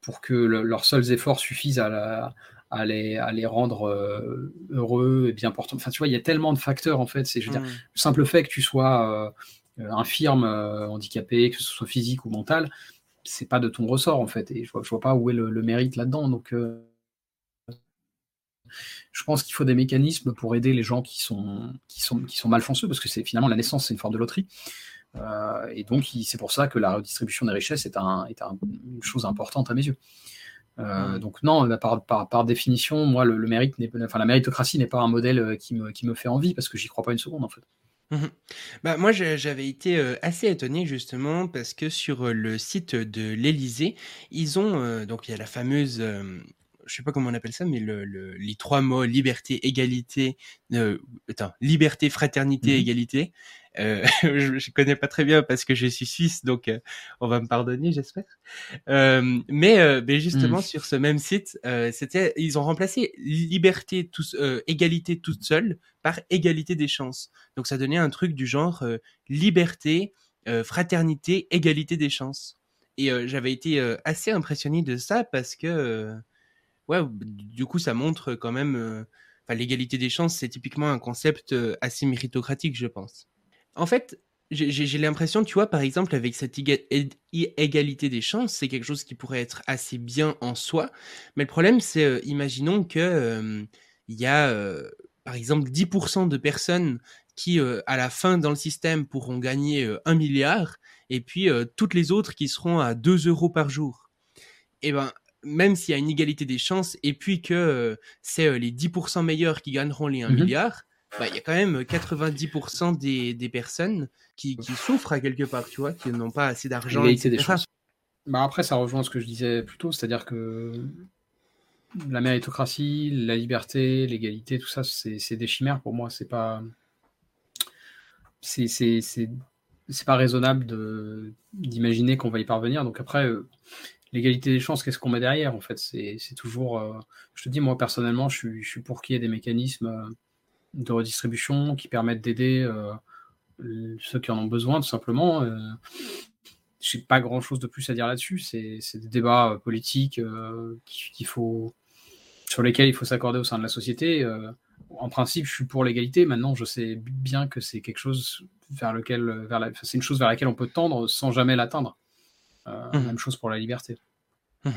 [SPEAKER 3] pour que leurs seuls efforts suffisent à, à, les, à les, rendre euh, heureux et bien portants. Enfin, tu vois, il y a tellement de facteurs en fait. C'est, je veux dire, mm. le simple fait que tu sois infirme, handicapé, que ce soit physique ou mental, c'est pas de ton ressort en fait. Et je vois, vois pas où est le, mérite là-dedans. Donc, euh, je pense qu'il faut des mécanismes pour aider les gens qui sont, qui sont, qui sont malchanceux, parce que c'est finalement la naissance, c'est une forme de loterie. Euh, et donc, c'est pour ça que la redistribution des richesses est, un, est une chose importante à mes yeux. Euh, donc non, par, par, définition, moi, le, mérite, enfin, la méritocratie n'est pas un modèle qui me, qui me fait envie, parce que j'y crois pas une seconde en fait.
[SPEAKER 1] Mmh bah, moi, j'avais été assez étonné justement parce que sur le site de l'Élysée, ils ont donc il y a la fameuse, je sais pas comment on appelle ça, mais le, les trois mots liberté, égalité, attends, liberté, fraternité, mmh égalité. Euh, je, je connais pas très bien parce que je suis suisse, donc euh, on va me pardonner, j'espère. Euh, mais, euh, mais, justement mmh. sur ce même site, c'était ils ont remplacé liberté, tous, égalité toute seule par égalité des chances. Donc ça donnait un truc du genre liberté, fraternité, égalité des chances. Et j'avais été assez impressionné de ça parce que ouais, du coup ça montre quand même. Enfin, l'égalité des chances, c'est typiquement un concept assez méritocratique, je pense. En fait, j'ai l'impression, tu vois, par exemple, avec cette égalité des chances, c'est quelque chose qui pourrait être assez bien en soi. Mais le problème, c'est, euh, imaginons que euh, il y a, euh, par exemple, 10% de personnes qui, à la fin dans le système, pourront gagner un milliard, et puis toutes les autres qui seront à 2 euros par jour. Et eh ben, même s'il y a une égalité des chances, et puis que c'est les 10% meilleurs qui gagneront les 1 mmh milliard, bah, il y a quand même 90% des, des personnes qui, qui, souffrent à quelque part, tu vois, qui n'ont pas assez d'argent.
[SPEAKER 3] Des bah après, ça rejoint ce que je disais plus tôt, c'est-à-dire que la méritocratie, la liberté, l'égalité, tout ça, c'est des chimères pour moi. C'est pas, c'est pas raisonnable d'imaginer qu'on va y parvenir. Donc après, euh, l'égalité des chances, qu'est-ce qu'on met derrière En fait, c'est toujours. Euh, je te dis, moi personnellement, je suis, je suis pour qu'il y ait des mécanismes. Euh, de redistribution qui permettent d'aider euh, ceux qui en ont besoin, tout simplement. Euh, je n'ai pas grand chose de plus à dire là-dessus. C'est des débats euh, politiques qu'il faut, sur lesquels il faut s'accorder au sein de la société. en principe, je suis pour l'égalité. Maintenant, je sais bien que c'est quelque chose vers lequel, vers c'est une chose vers laquelle on peut tendre sans jamais l'atteindre. Mmh. Même chose pour la liberté.
[SPEAKER 1] Mmh.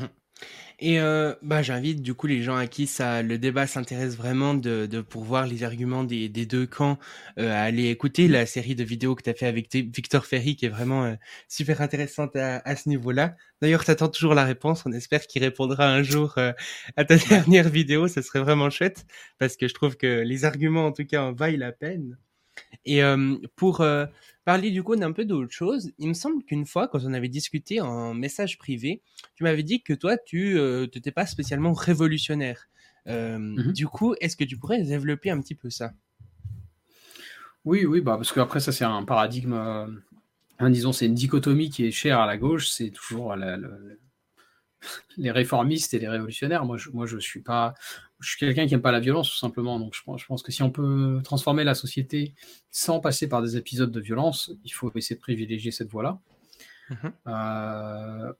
[SPEAKER 1] Et euh, bah, j'invite du coup les gens à qui ça, le débat s'intéresse vraiment de, de pour voir les arguments des, des deux camps euh, à aller écouter la série de vidéos que tu as fait avec Victor Ferry qui est vraiment euh, super intéressante à, à ce niveau-là. D'ailleurs, tu attends toujours la réponse. On espère qu'il répondra un jour euh, à ta dernière vidéo. Ce serait vraiment chouette parce que je trouve que les arguments en tout cas en vaillent la peine. Et pour parler du coup d'un peu d'autre chose, il me semble qu'une fois, quand on avait discuté en message privé, tu m'avais dit que toi, tu n'étais pas spécialement révolutionnaire. Mmh du coup, est-ce que tu pourrais développer un petit peu ça?
[SPEAKER 3] Oui, oui, bah parce qu'après, ça, c'est un paradigme, disons, c'est une dichotomie qui est chère à la gauche, c'est toujours les réformistes et les révolutionnaires. Moi, je, moi, je suis pas, je suis quelqu'un qui n'aime pas la violence, tout simplement. Donc, je pense, je pense, que si on peut transformer la société sans passer par des épisodes de violence, il faut essayer de privilégier cette voie-là. Mhm. Euh,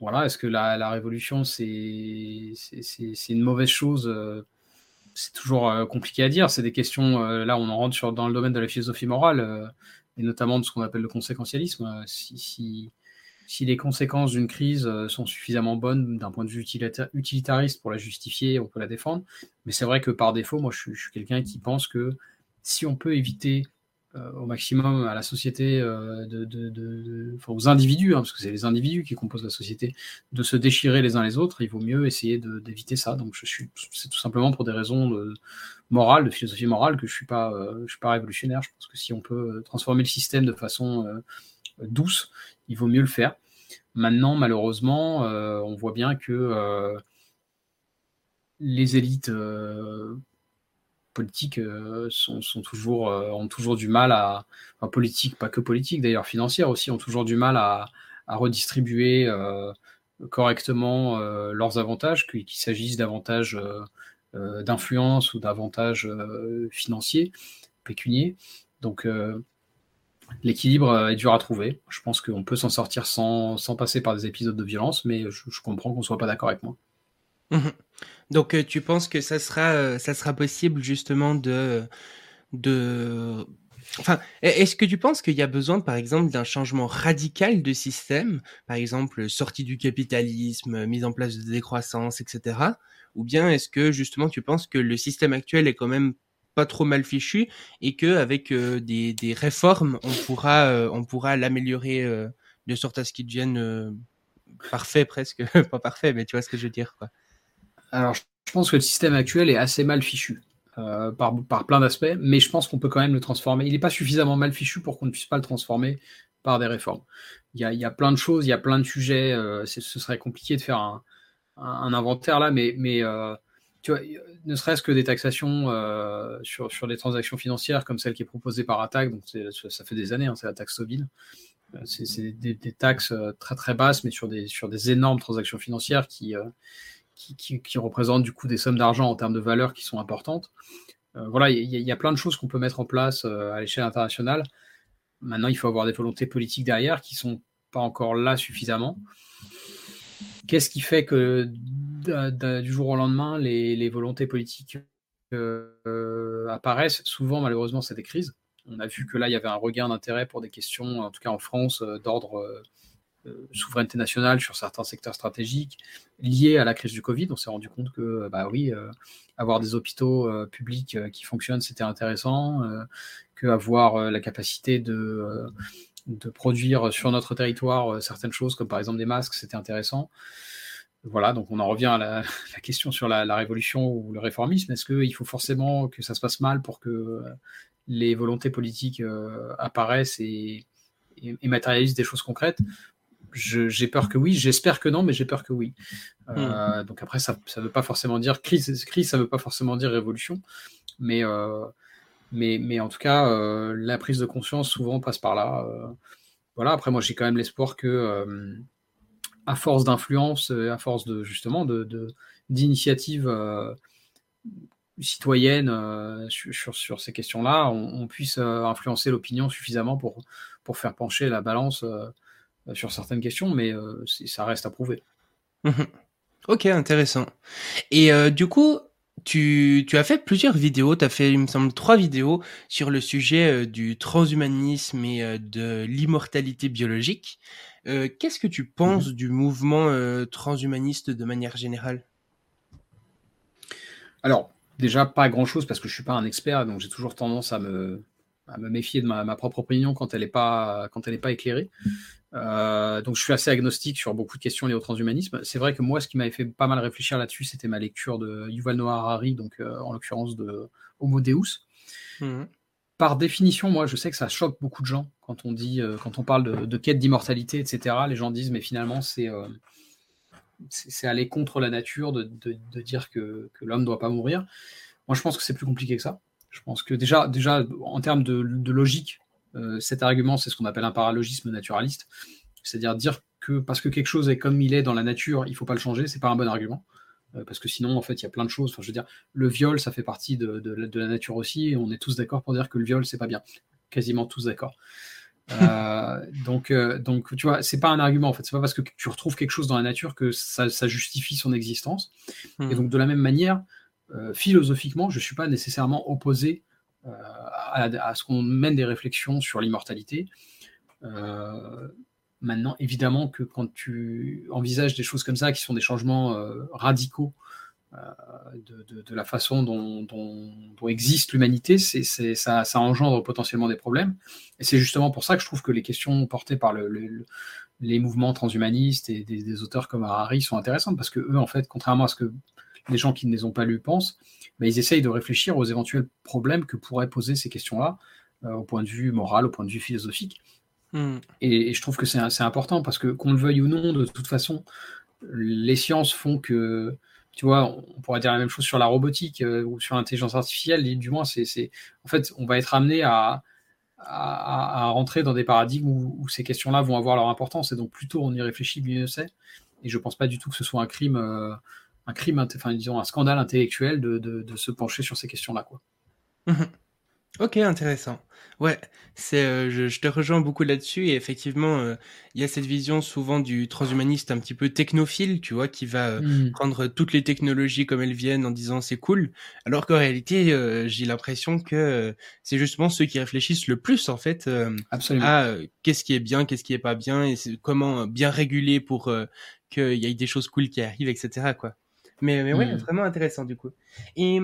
[SPEAKER 3] voilà, est-ce que la, révolution, c'est une mauvaise chose? C'est toujours euh, compliqué à dire. C'est des questions, euh, là, on en rentre sur, dans le domaine de la philosophie morale, et notamment de ce qu'on appelle le conséquentialisme. Si, si, si les conséquences d'une crise sont suffisamment bonnes d'un point de vue utilitariste pour la justifier, on peut la défendre. Mais c'est vrai que par défaut, moi, je suis quelqu'un qui pense que si on peut éviter euh, au maximum à la société, euh, de, aux individus, hein, parce que c'est les individus qui composent la société, de se déchirer les uns les autres, il vaut mieux essayer d'éviter ça. Donc je suis, c'est tout simplement pour des raisons de morale, de philosophie morale, que je suis pas, euh, je suis pas révolutionnaire. Je pense que si on peut transformer le système de façon douce, il vaut mieux le faire. Maintenant, malheureusement, on voit bien que les élites politiques euh, sont, toujours, euh, ont toujours du mal à, enfin, politique, pas que politique d'ailleurs, financière aussi, ont toujours du mal à, redistribuer euh, correctement leurs avantages, qu'il s'agisse d'avantages d'influence ou d'avantages financiers, pécuniers. Donc l'équilibre est dur à trouver. Je pense qu'on peut s'en sortir sans, passer par des épisodes de violence, mais je, comprends qu'on ne soit pas d'accord avec moi.
[SPEAKER 1] Mmh Donc euh, tu penses que ça sera, euh, ça sera possible justement de, de... Enfin, e-, est-ce que tu penses qu'il y a besoin, par exemple, d'un changement radical de système, par exemple sortie du capitalisme, mise en place de décroissance, etc. Ou bien est-ce que justement tu penses que le système actuel est quand même pas trop mal fichu et que avec euh, des, des, réformes on pourra on pourra l'améliorer de sorte à ce qu'il devienne parfait presque pas parfait mais tu vois ce que je veux dire quoi.
[SPEAKER 3] Alors, je pense que le système actuel est assez mal fichu euh, par, par, plein d'aspects, mais je pense qu'on peut quand même le transformer. Il n'est pas suffisamment mal fichu pour qu'on ne puisse pas le transformer par des réformes. Il y a, il y a plein de choses, il y a plein de sujets. Euh, ce serait compliqué de faire un, un, inventaire là, mais, mais euh, tu vois, ne serait-ce que des taxations euh, sur, sur les transactions financières comme celle qui est proposée par Attac, donc ça fait des années, hein, c'est la taxe Tobin. Euh, c'est des, taxes très très basses, mais sur des, sur des énormes transactions financières qui, qui, représentent du coup des sommes d'argent en termes de valeur qui sont importantes. Euh, voilà, il y, a plein de choses qu'on peut mettre en place euh, à l'échelle internationale. Maintenant, il faut avoir des volontés politiques derrière qui sont pas encore là suffisamment. Qu'est-ce qui fait que du jour au lendemain, les, volontés politiques euh, apparaissent Souvent, malheureusement, c'est des crises. On a vu que là, il y avait un regain d'intérêt pour des questions, en tout cas en France, d'ordre euh, souveraineté nationale sur certains secteurs stratégiques liés à la crise du Covid. On s'est rendu compte que, bah oui, euh, avoir des hôpitaux euh, publics qui fonctionnent, c'était intéressant, que avoir la capacité de produire sur notre territoire certaines choses, comme par exemple des masques, c'était intéressant. Voilà, donc on en revient à la, question sur la, révolution ou le réformisme. Est-ce qu'il faut forcément que ça se passe mal pour que les volontés politiques apparaissent et, et, matérialisent des choses concrètes? J'ai peur que oui, j'espère que non, mais j'ai peur que oui. Euh, hmm. Donc après, ça ne veut pas forcément dire crise, crise ça ne veut pas forcément dire révolution, mais, euh, mais, mais en tout cas, euh, la prise de conscience souvent passe par là. voilà, après, moi j'ai quand même l'espoir que, à force d'influence, à force de justement d'initiatives de, citoyennes sur, sur, ces questions-là, on, puisse influencer l'opinion suffisamment pour, pour faire pencher la balance euh, sur certaines questions, mais euh, ça reste à prouver.
[SPEAKER 1] Mhm. Ok, intéressant. Et euh, du coup, tu, tu, as fait plusieurs vidéos, tu as fait, il me semble, trois vidéos sur le sujet du transhumanisme et de l'immortalité biologique. Qu'est-ce que tu penses mhm. du mouvement transhumaniste de manière générale?
[SPEAKER 3] Alors, déjà, pas grand-chose parce que je suis pas un expert, donc j'ai toujours tendance à me, à me méfier de ma, ma, propre opinion quand elle n'est pas, quand elle est pas éclairée. Euh, donc je suis assez agnostique sur beaucoup de questions liées au transhumanisme. C'est vrai que moi, ce qui m'avait fait pas mal réfléchir là-dessus, c'était ma lecture de Yuval Noah Harari, donc euh, en l'occurrence de Homo Deus. Mhm. Par définition, moi, je sais que ça choque beaucoup de gens quand on dit, euh, quand on parle de, quête d'immortalité, etc. Les gens disent, mais finalement, c'est c'est aller contre la nature de, de dire que, que l'homme ne doit pas mourir. Moi, je pense que c'est plus compliqué que ça. Je pense que déjà, déjà en termes de, logique, euh, cet argument, c'est ce qu'on appelle un paralogisme naturaliste. C'est-à-dire dire que parce que quelque chose est comme il est dans la nature, il ne faut pas le changer, c'est pas un bon argument. Euh, parce que sinon, en fait, il y a plein de choses. Enfin, je veux dire, le viol, ça fait partie de, la nature aussi, et on est tous d'accord pour dire que le viol, c'est pas bien. Quasiment tous d'accord. Euh, donc, donc, tu vois, c'est pas un argument en fait. C'est pas parce que tu retrouves quelque chose dans la nature que ça, justifie son existence. Et hmm. donc, de la même manière, philosophiquement, je ne suis pas nécessairement opposé à, à, ce qu'on mène des réflexions sur l'immortalité. maintenant, évidemment que quand tu envisages des choses comme ça, qui sont des changements radicaux euh, de, la façon dont, existe l'humanité, ça, engendre potentiellement des problèmes. Et c'est justement pour ça que je trouve que les questions portées par le, les mouvements transhumanistes et des, auteurs comme Harari sont intéressantes parce que eux, en fait, contrairement à ce que les gens qui ne les ont pas lus pensent, bah, ils essayent de réfléchir aux éventuels problèmes que pourraient poser ces questions-là, euh, au point de vue moral, au point de vue philosophique. Hmm. Et, et, je trouve que c'est, important parce que, qu'on le veuille ou non, de toute façon, les sciences font que tu vois, on pourrait dire la même chose sur la robotique euh, ou sur l'intelligence artificielle. du moins, c'est, en fait, on va être amené à, à, rentrer dans des paradigmes où, ces questions-là vont avoir leur importance. Et donc, plus tôt on y réfléchit, mieux c'est. Et je pense pas du tout que ce soit un crime, euh, un crime, enfin, disons, un scandale intellectuel de, de, se pencher sur ces questions-là, quoi.
[SPEAKER 1] Mmh Ok, intéressant. Ouais, c'est, euh, je, te rejoins beaucoup là-dessus et effectivement, euh, il y a cette vision souvent du transhumaniste un petit peu technophile, tu vois, qui va euh, mmh. prendre toutes les technologies comme elles viennent en disant c'est cool, alors qu'en réalité, j'ai l'impression que c'est justement ceux qui réfléchissent le plus en fait à qu'est-ce qui est bien, qu'est-ce qui est pas bien et comment bien réguler pour qu'il y ait des choses cool qui arrivent, etc. Quoi. Mais, mais ouais, mmh. vraiment intéressant du coup. Et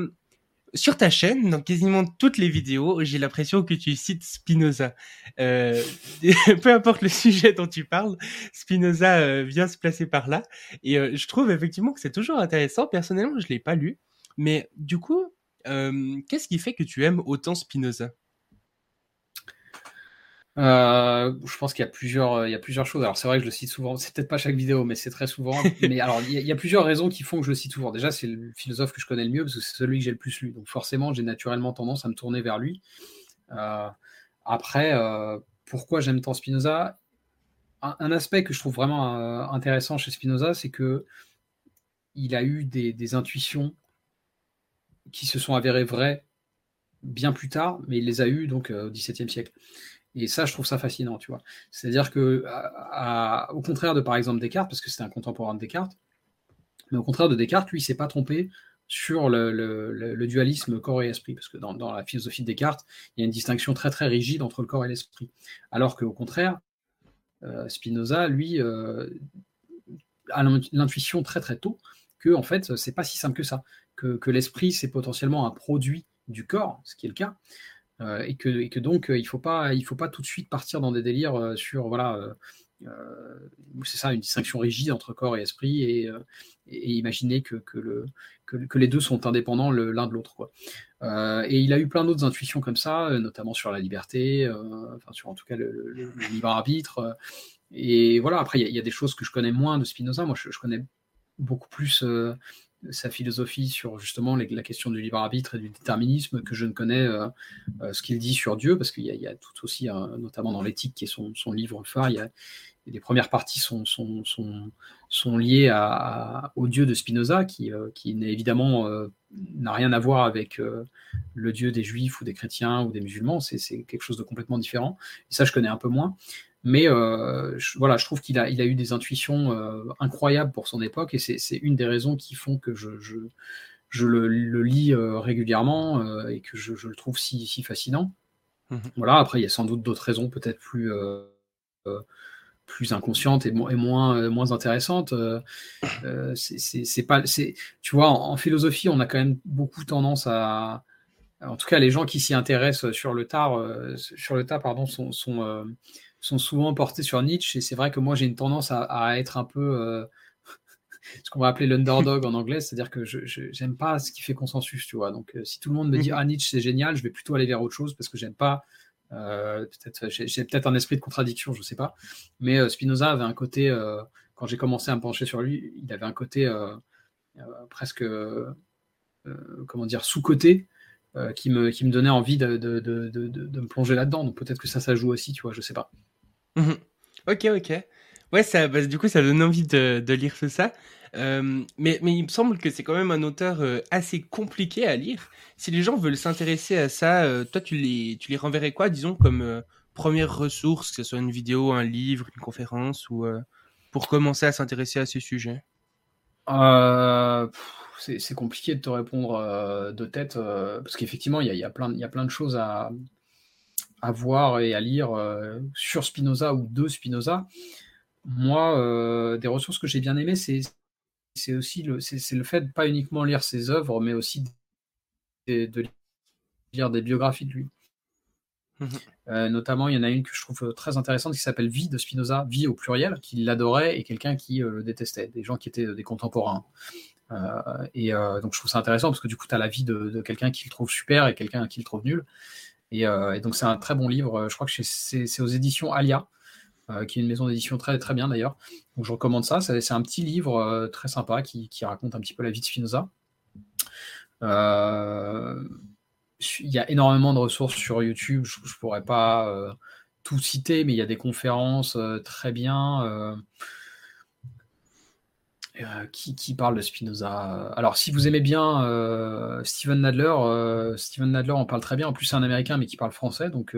[SPEAKER 1] sur ta chaîne, dans quasiment toutes les vidéos, j'ai l'impression que tu cites Spinoza. Euh, peu importe le sujet dont tu parles, Spinoza euh, vient se placer par là. Et euh, je trouve effectivement que c'est toujours intéressant. Personnellement, je l'ai pas lu. Mais du coup, qu'est-ce qui fait que tu aimes autant Spinoza?
[SPEAKER 3] Euh, je pense qu'il y a plusieurs, il y a plusieurs choses. Alors c'est vrai que je le cite souvent. C'est peut-être pas chaque vidéo, mais c'est très souvent. mais alors il y, a, plusieurs raisons qui font que je le cite souvent. Déjà, c'est le philosophe que je connais le mieux parce que c'est celui que j'ai le plus lu. Donc forcément, j'ai naturellement tendance à me tourner vers lui. Euh, après, euh, pourquoi j'aime tant Spinoza? Un, aspect que je trouve vraiment intéressant chez Spinoza, c'est que il a eu des, des intuitions qui se sont avérées vraies bien plus tard, mais il les a eues donc au XVIIe siècle. Et ça, je trouve ça fascinant, tu vois. C'est-à-dire que, au contraire de, par exemple, Descartes, parce que c'était un contemporain de Descartes, mais au contraire de Descartes, lui, il s'est pas trompé sur le, dualisme corps et esprit, parce que dans, la philosophie de Descartes, il y a une distinction très très rigide entre le corps et l'esprit. Alors qu'au contraire, euh, Spinoza, lui, euh, a l'intuition très très tôt que en fait, c'est pas si simple que ça, que, que l'esprit c'est potentiellement un produit du corps, ce qui est le cas, euh, et, que, donc euh, il ne faut, pas, il faut pas tout de suite partir dans des délires euh, sur voilà, c'est ça, une distinction rigide entre corps et esprit et, imaginer que, que, le, que, les deux sont indépendants l'un de l'autre. Quoi. et il a eu plein d'autres intuitions comme ça, notamment sur la liberté, enfin sur en tout cas le, libre arbitre. et voilà, après, il y, a des choses que je connais moins de Spinoza. Moi, je connais beaucoup plus sa philosophie sur justement la question du libre arbitre et du déterminisme que je ne connais euh, euh, ce qu'il dit sur Dieu, parce qu'il y, a tout aussi, notamment dans l'éthique qui est son, livre phare, il y a, les premières parties sont, sont, sont, liées à, au Dieu de Spinoza, qui, euh, qui évidemment n'a rien à voir avec le Dieu des Juifs ou des chrétiens ou des musulmans, c'est quelque chose de complètement différent. Et ça, je connais un peu moins. Mais euh, je, voilà, je trouve qu'il a, il a eu des intuitions euh, incroyables pour son époque et c'est une des raisons qui font que je, je, je le, le, lis euh, régulièrement et que je, je, le trouve si, si fascinant. Mmh voilà, après, il y a sans doute d'autres raisons peut-être plus, plus inconscientes et, et moins, moins intéressantes. c'est pas, tu vois, en, en, philosophie, on a quand même beaucoup tendance à. En tout cas, les gens qui s'y intéressent sur le tard, sur le tas, pardon, sont, sont sont souvent portés sur Nietzsche. Et c'est vrai que moi, j'ai une tendance à, être un peu euh, ce qu'on va appeler l'underdog en anglais, c'est-à-dire que je n'aime pas ce qui fait consensus, tu vois. Donc, euh, si tout le monde me dit mhm. ah Nietzsche c'est génial, je vais plutôt aller vers autre chose parce que j'aime pas. Euh, peut-être j'ai peut-être un esprit de contradiction, je sais pas. Mais Spinoza avait un côté quand j'ai commencé à me pencher sur lui, il avait un côté presque comment dire sous-côté. Qui, me, qui me donnait envie de, de, de, de me plonger là-dedans. Donc peut-être que ça, ça joue aussi, tu vois, je sais pas.
[SPEAKER 1] Mhm. Ok, ok. Ouais, ça, bah, du coup, ça donne envie de, de lire tout ça. Euh, mais, mais il me semble que c'est quand même un auteur euh, assez compliqué à lire. Si les gens veulent s'intéresser à ça, euh, toi, tu les, tu les renverrais quoi, disons, comme première ressource, que ce soit une vidéo, un livre, une conférence, ou pour commencer à s'intéresser à ces sujets?
[SPEAKER 3] C'est compliqué de te répondre de tête, parce qu'effectivement, il y a, plein, y a plein de choses à, à voir et à lire sur Spinoza ou de Spinoza. Moi, des ressources que j'ai bien aimées, c'est aussi le, fait de pas uniquement lire ses œuvres, mais aussi de, lire des biographies de lui. Mhm. Euh, notamment, il y en a une que je trouve très intéressante qui s'appelle Vie de Spinoza, Vie au pluriel, qui l'adorait et quelqu'un qui euh, le détestait, des gens qui étaient des contemporains. Euh, et donc, je trouve ça intéressant parce que du coup, tu as la vie de, quelqu'un qui le trouve super et quelqu'un qui le trouve nul. Et, donc, c'est un très bon livre. Je crois que c'est aux éditions Alia. qui est une maison d'édition très très bien d'ailleurs. Donc je recommande ça. C'est un petit livre très sympa qui, raconte un petit peu la vie de Spinoza. Euh, il y a énormément de ressources sur YouTube. Je ne pourrais pas euh, tout citer, mais il y a des conférences euh, très bien euh, qui, qui, parlent de Spinoza. Alors, si vous aimez bien Steven Nadler, Steven Nadler en parle très bien. En plus, c'est un Américain, mais qui parle français, donc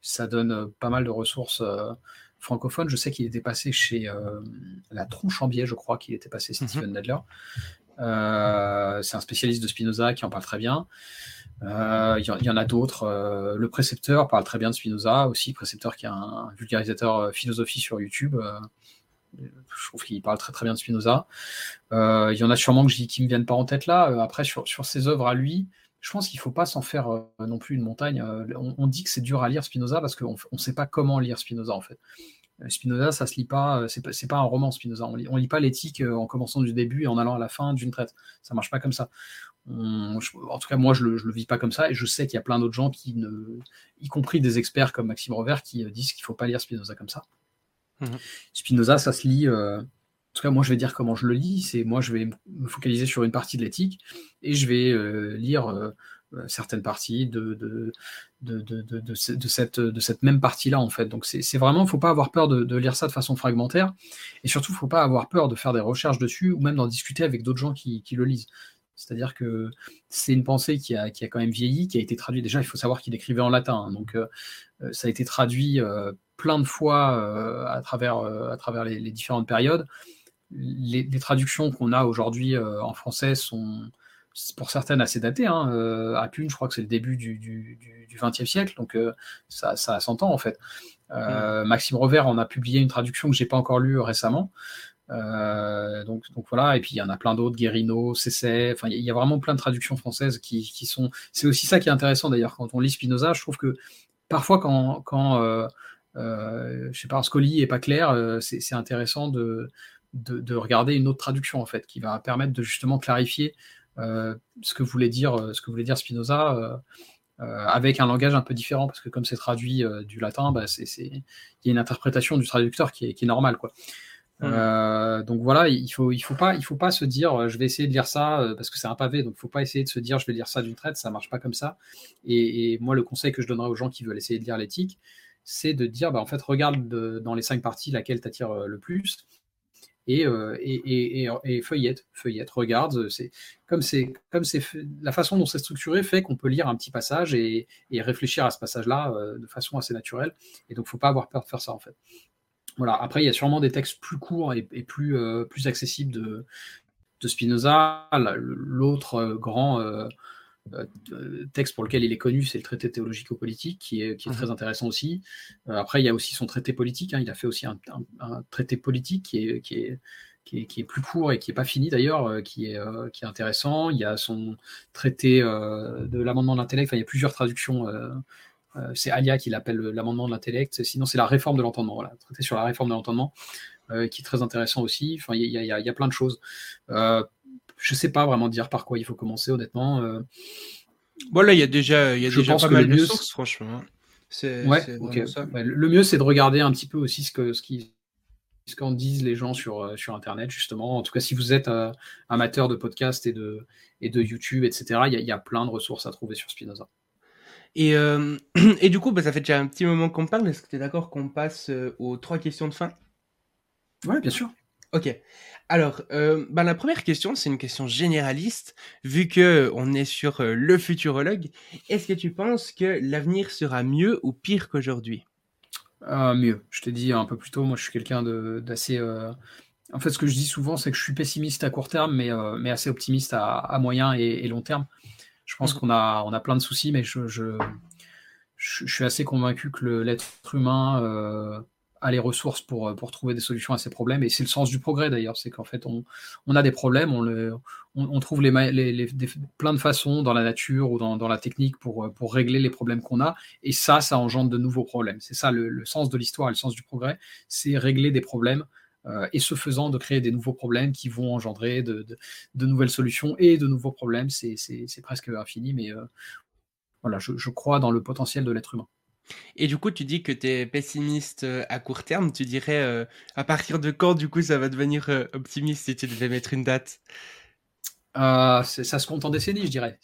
[SPEAKER 3] ça donne pas mal de ressources francophones. Je sais qu'il était passé chez La Tronche en Biais, je crois qu'il était passé, mhm. Steven Nadler. c'est un spécialiste de Spinoza qui en parle très bien. Euh, il y, en a d'autres. Euh, le précepteur parle très bien de Spinoza aussi. Précepteur qui est un, vulgarisateur euh, philosophie sur YouTube. Je trouve qu'il parle très très bien de Spinoza. Il y en a sûrement qui me viennent pas en tête là. après, sur, sur ses œuvres à lui, je pense qu'il ne faut pas s'en faire non plus une montagne. On, dit que c'est dur à lire Spinoza parce qu'on ne sait pas comment lire Spinoza en fait. Spinoza, ça se lit pas, c'est pas, pas un roman Spinoza. On lit, on lit pas l'éthique en commençant du début et en allant à la fin d'une traite. Ça marche pas comme ça en tout cas, moi, je le, le vis pas comme ça, et je sais qu'il y a plein d'autres gens qui y compris des experts comme Maxime Revers, qui euh, disent qu'il faut pas lire Spinoza comme ça. Mhm. Spinoza, ça se lit. Euh, en tout cas, moi, je vais dire comment je le lis. C'est moi, je vais me focaliser sur une partie de l'éthique, et je vais euh, lire certaines parties de, de, de, de, cette, de cette même partie-là, en fait. Donc, c'est vraiment, il ne faut pas avoir peur de, lire ça de façon fragmentaire, et surtout, il ne faut pas avoir peur de faire des recherches dessus, ou même d'en discuter avec d'autres gens qui le lisent. C'est-à-dire que c'est une pensée qui a, quand même vieilli, qui a été traduite. Déjà, il faut savoir qu'il écrivait en latin. Hein. donc, euh, euh, ça a été traduit euh, plein de fois à travers, à travers les, différentes périodes. Les, traductions qu'on a aujourd'hui en français sont, pour certaines, assez datées. Hein. à Pune, je crois que c'est le début du XXe siècle. Donc, ça, ça s'entend, en fait. Mmh. Maxime Revers en a publié une traduction que j'ai pas encore lue récemment. Euh, donc, donc voilà, et puis il y en a plein d'autres, Guérino, Cessay, enfin il y, a vraiment plein de traductions françaises qui, qui sont. C'est aussi ça qui est intéressant d'ailleurs quand on lit Spinoza. Je trouve que parfois quand, quand euh, euh, je sais pas, Scoli est pas clair, euh, c'est intéressant de, de, de, regarder une autre traduction en fait, qui va permettre de justement clarifier euh, ce que voulait dire, ce que voulait dire Spinoza. avec un langage un peu différent, parce que comme c'est traduit du latin, bah, il y a une interprétation du traducteur qui est, qui est normale. Quoi. Euh, donc voilà, il faut, il faut pas, il faut pas se dire, euh, je vais essayer de lire ça euh, parce que c'est un pavé. Donc il faut pas essayer de se dire, je vais lire ça d'une traite, ça marche pas comme ça. Et, moi, le conseil que je donnerais aux gens qui veulent essayer de lire l'éthique, c'est de dire, bah, en fait, regarde dans les cinq parties laquelle t'attire le plus. Et, et, et, et, feuillette, feuillette, regarde. C'est comme c'est comme c'est la façon dont c'est structuré fait qu'on peut lire un petit passage et, réfléchir à ce passage-là de façon assez naturelle. Et donc, faut pas avoir peur de faire ça en fait. Voilà. Après, il y a sûrement des textes plus courts et, plus, euh, plus accessibles de, de Spinoza. L'autre euh, grand euh, texte pour lequel il est connu, c'est le traité théologico-politique, qui est, qui est très mhm. intéressant aussi. après, il y a aussi son traité politique. Hein. il a fait aussi un, traité politique qui est, qui est, qui est, plus court et qui n'est pas fini d'ailleurs, qui, est, qui est intéressant. Il y a son traité de l'amendement de l'intellect. Enfin, il y a plusieurs traductions euh, c'est Alia qui l'appelle l'amendement de l'intellect. Sinon, c'est la réforme de l'entendement. Voilà, traité sur la réforme de l'entendement, euh, qui est très intéressant aussi. Enfin, il y, a plein de choses. Euh, je ne sais pas vraiment dire par quoi il faut commencer, honnêtement.
[SPEAKER 1] Voilà, il y a déjà, il y a déjà pas mal de sources, franchement.
[SPEAKER 3] Ouais, Le mieux, c'est de regarder un petit peu aussi ce que ce qui ce qu'en disent les gens sur, sur Internet, justement. En tout cas, si vous êtes amateur de podcast et de, et de YouTube, etc., il y, y, a plein de ressources à trouver sur Spinoza.
[SPEAKER 1] Et, euh, et du coup, bah, ça fait déjà un petit moment qu'on parle. Est-ce que tu es d'accord qu'on passe euh, aux trois questions de fin?
[SPEAKER 3] Oui, bien sûr.
[SPEAKER 1] Ok. Alors, euh, bah, la première question, c'est une question généraliste. Vu que on est sur le futurologue, est-ce que tu penses que l'avenir sera mieux ou pire qu'aujourd'hui?
[SPEAKER 3] Mieux. Je t'ai dit un peu plus tôt, moi je suis quelqu'un d'assez En fait, ce que je dis souvent, c'est que je suis pessimiste à court terme, mais, mais assez optimiste à, moyen et, long terme. Je pense mmh. qu'on a, on a plein de soucis, mais je, je, je suis assez convaincu que l'être humain a les ressources pour, pour trouver des solutions à ces problèmes. Et c'est le sens du progrès d'ailleurs, c'est qu'en fait, on, on, a des problèmes, on, le, on, trouve les, les, plein de façons dans la nature ou dans, dans la technique pour, pour régler les problèmes qu'on a. Et ça, ça engendre de nouveaux problèmes. C'est ça le, sens de l'histoire et le sens du progrès, c'est régler des problèmes. Euh, et ce faisant, de créer des nouveaux problèmes qui vont engendrer de, de, nouvelles solutions et de nouveaux problèmes. C'est presque infini, mais euh, voilà, je, je crois dans le potentiel de l'être humain.
[SPEAKER 1] Et du coup, tu dis que tu es pessimiste euh, à court terme. Tu dirais euh, à partir de quand, du coup, ça va devenir euh, optimiste si tu devais mettre une date?
[SPEAKER 3] Ça se compte en décennies, je dirais.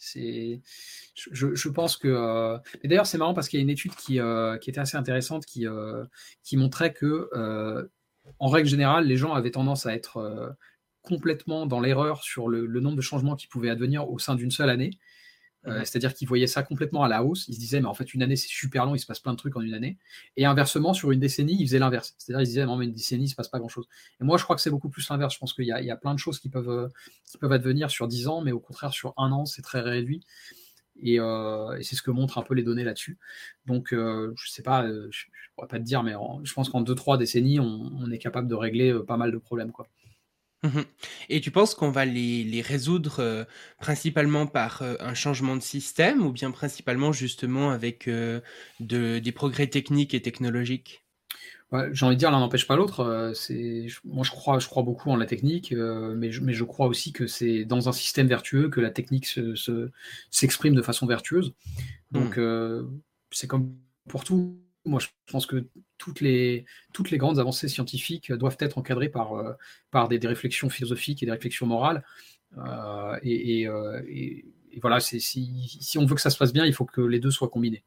[SPEAKER 3] Je, je, pense que. Et d'ailleurs, c'est marrant parce qu'il y a une étude qui, qui était assez intéressante qui, qui montrait que, en règle générale, les gens avaient tendance à être complètement dans l'erreur sur le, le, nombre de changements qui pouvaient advenir au sein d'une seule année. Euh, c'est-à-dire qu'ils voyaient ça complètement à la hausse. Ils se disaient, mais en fait, une année, c'est super long, il se passe plein de trucs en une année. Et inversement, sur une décennie, ils faisaient l'inverse. C'est-à-dire, ils disaient, non, mais une décennie, il se passe pas grand-chose. Et moi, je crois que c'est beaucoup plus l'inverse. Je pense qu'il y, a plein de choses qui peuvent, euh, qui peuvent advenir sur 10 ans, mais au contraire, sur un an, c'est très réduit. Euh, et, c'est ce que montrent un peu les données là-dessus. Donc, je sais pas, je ne pourrais pas te dire, mais je pense qu'en 2-3 décennies, on, est capable de régler pas mal de problèmes. Quoi.
[SPEAKER 1] Mmh Et tu penses qu'on va les, résoudre euh, principalement par euh, un changement de système ou bien principalement justement avec euh, des progrès techniques et technologiques?
[SPEAKER 3] J'ai envie de dire, l'un n'empêche pas l'autre. c'est, moi, je crois, je crois beaucoup en la technique, mais, je, mais je crois aussi que c'est dans un système vertueux que la technique se, s'exprime de façon vertueuse. Donc, mmh. c'est comme pour tout moi, je pense que toutes les, toutes les grandes avancées scientifiques doivent être encadrées par, euh, par des, réflexions philosophiques et des réflexions morales. Euh, et, euh, et, voilà, si, si, on veut que ça se passe bien, il faut que les deux soient combinés.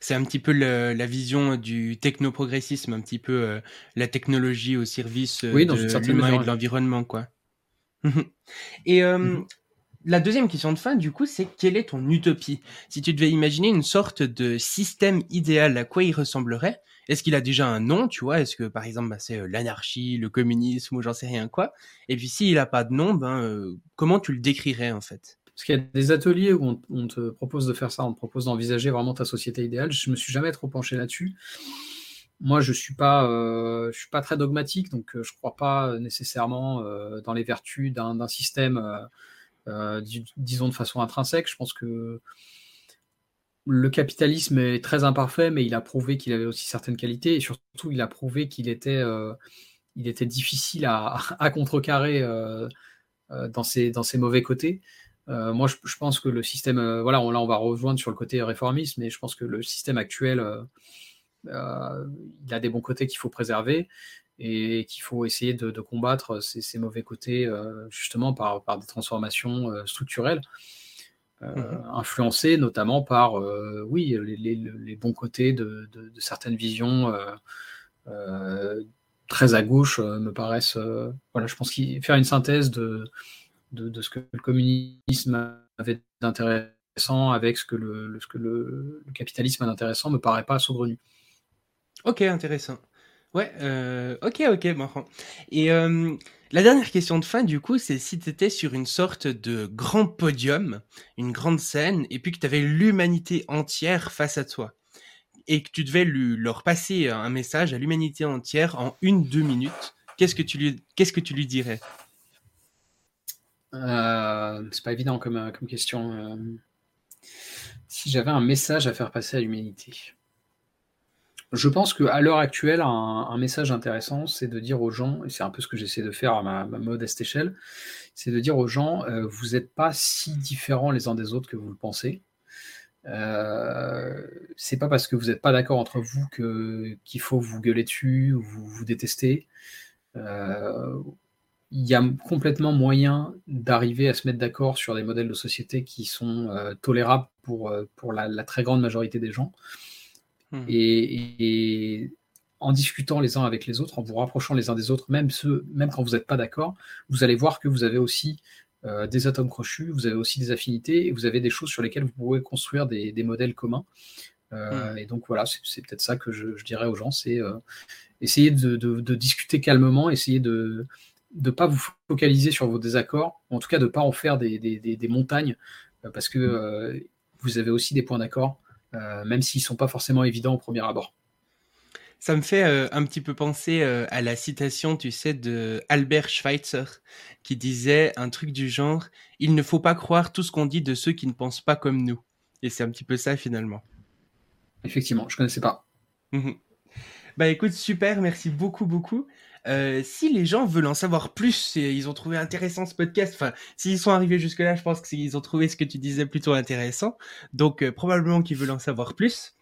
[SPEAKER 1] C'est un petit peu la vision du technoprogressisme, un petit peu la technologie au service de l'humain et de l'environnement, quoi. Et mmh la deuxième question de fin, du coup, c'est quelle est ton utopie? Si tu devais imaginer une sorte de système idéal, à quoi il ressemblerait? Est-ce qu'il a déjà un nom, tu vois? Est-ce que, par exemple, bah, c'est euh, l'anarchie, le communisme ou j'en sais rien quoi? Et puis, s'il n'a pas de nom, ben, euh, comment tu le décrirais, en fait?
[SPEAKER 3] Parce qu'il y a des ateliers où on, te propose de faire ça, on te propose d'envisager vraiment ta société idéale. Je me suis jamais trop penché là-dessus. Moi, je suis euh, suis pas très dogmatique, donc je crois pas nécessairement dans les vertus d'un système euh, disons de façon intrinsèque. Je pense que le capitalisme est très imparfait, mais il a prouvé qu'il avait aussi certaines qualités et surtout il a prouvé qu'il était, euh, il était difficile à, contrecarrer euh, dans ses mauvais côtés. Moi, je, pense que le système, voilà, on, là, on va rejoindre sur le côté réformiste, mais je pense que le système actuel, il a des bons côtés qu'il faut préserver et qu'il faut essayer de, combattre ces, mauvais côtés euh, justement par, par, des transformations euh, structurelles, euh, mmh influencées notamment par oui, les, bons côtés de, certaines visions très à gauche me paraissent. voilà, je pense qu'il faire une synthèse de, de, ce que le communisme avait d'intéressant avec ce que le, ce que le, capitalisme a d'intéressant me paraît pas saugrenu.
[SPEAKER 1] Ok, intéressant. Ouais, euh, ok, ok, marrant. Et euh, la dernière question de fin, du coup, c'est si tu étais sur une sorte de grand podium, une grande scène, et puis que tu avais l'humanité entière face à toi, et que tu devais leur passer un message à l'humanité entière en une, deux minutes, qu'est-ce qu'est-ce que tu lui dirais?
[SPEAKER 3] Euh, C'est pas évident comme, comme question. si j'avais un message à faire passer à l'humanité. Je pense qu'à l'heure actuelle, un, message intéressant, c'est de dire aux gens, et c'est un peu ce que j'essaie de faire à ma, modeste échelle, c'est de dire aux gens, euh, vous n'êtes pas si différents les uns des autres que vous le pensez. Euh, c'est pas parce que vous n'êtes pas d'accord entre vous qu'il faut vous gueuler dessus ou vous, vous détester. Euh, il y a complètement moyen d'arriver à se mettre d'accord sur des modèles de société qui sont euh, tolérables pour, pour la, très grande majorité des gens. Hmm. Et, en discutant les uns avec les autres, en vous rapprochant les uns des autres, même, ceux, même quand vous n'êtes pas d'accord, vous allez voir que vous avez aussi euh, des atomes crochus, vous avez aussi des affinités, et vous avez des choses sur lesquelles vous pouvez construire des, modèles communs. Hmm. Et donc voilà, c'est peut-être ça que je, dirais aux gens, c'est essayer de, discuter calmement, essayer de ne pas vous focaliser sur vos désaccords, en tout cas de ne pas en faire des, montagnes, parce que vous avez aussi des points d'accord, même s'ils ne sont pas forcément évidents au premier abord.
[SPEAKER 1] Ça me fait euh, un petit peu penser euh, à la citation, tu sais, de Albert Schweitzer, qui disait un truc du genre Il ne faut pas croire tout ce qu'on dit de ceux qui ne pensent pas comme nous. Et c'est un petit peu ça finalement.
[SPEAKER 3] Effectivement, je connaissais pas.
[SPEAKER 1] Mmh bah écoute, super, merci beaucoup, beaucoup. Euh, si les gens veulent en savoir plus, ils ont trouvé intéressant ce podcast, enfin, s'ils sont arrivés jusque-là, je pense qu'ils ont trouvé ce que tu disais plutôt intéressant. Donc, probablement qu'ils veulent en savoir plus.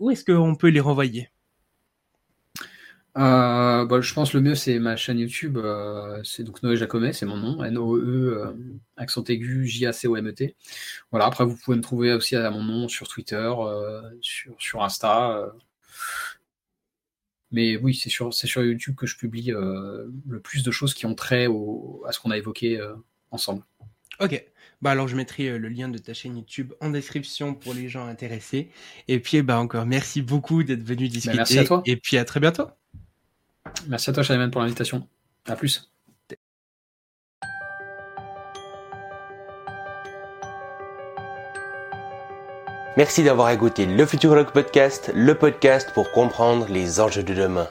[SPEAKER 1] où est-ce qu'on peut les renvoyer?
[SPEAKER 3] Euh, bah, je pense le mieux, c'est ma chaîne YouTube. Euh, c'est donc Noé Jacomet, c'est mon nom. N-O-E, euh, accent aigu, J-A-C-O-M-E-T. Voilà, après, vous pouvez me trouver aussi à mon nom sur Twitter, sur, sur Insta. Mais oui, c'est sur, sur YouTube que je publie le plus de choses qui ont trait à ce qu'on a évoqué ensemble.
[SPEAKER 1] Ok. Bah alors je mettrai le lien de ta chaîne YouTube en description pour les gens intéressés. Et puis bah encore merci beaucoup d'être venu bah, discuter.
[SPEAKER 3] merci à toi.
[SPEAKER 1] Et puis à très bientôt.
[SPEAKER 3] Merci à toi, Shaiman, pour l'invitation. À plus.
[SPEAKER 2] Merci d'avoir écouté le Futurologue Podcast, le podcast pour comprendre les enjeux de demain.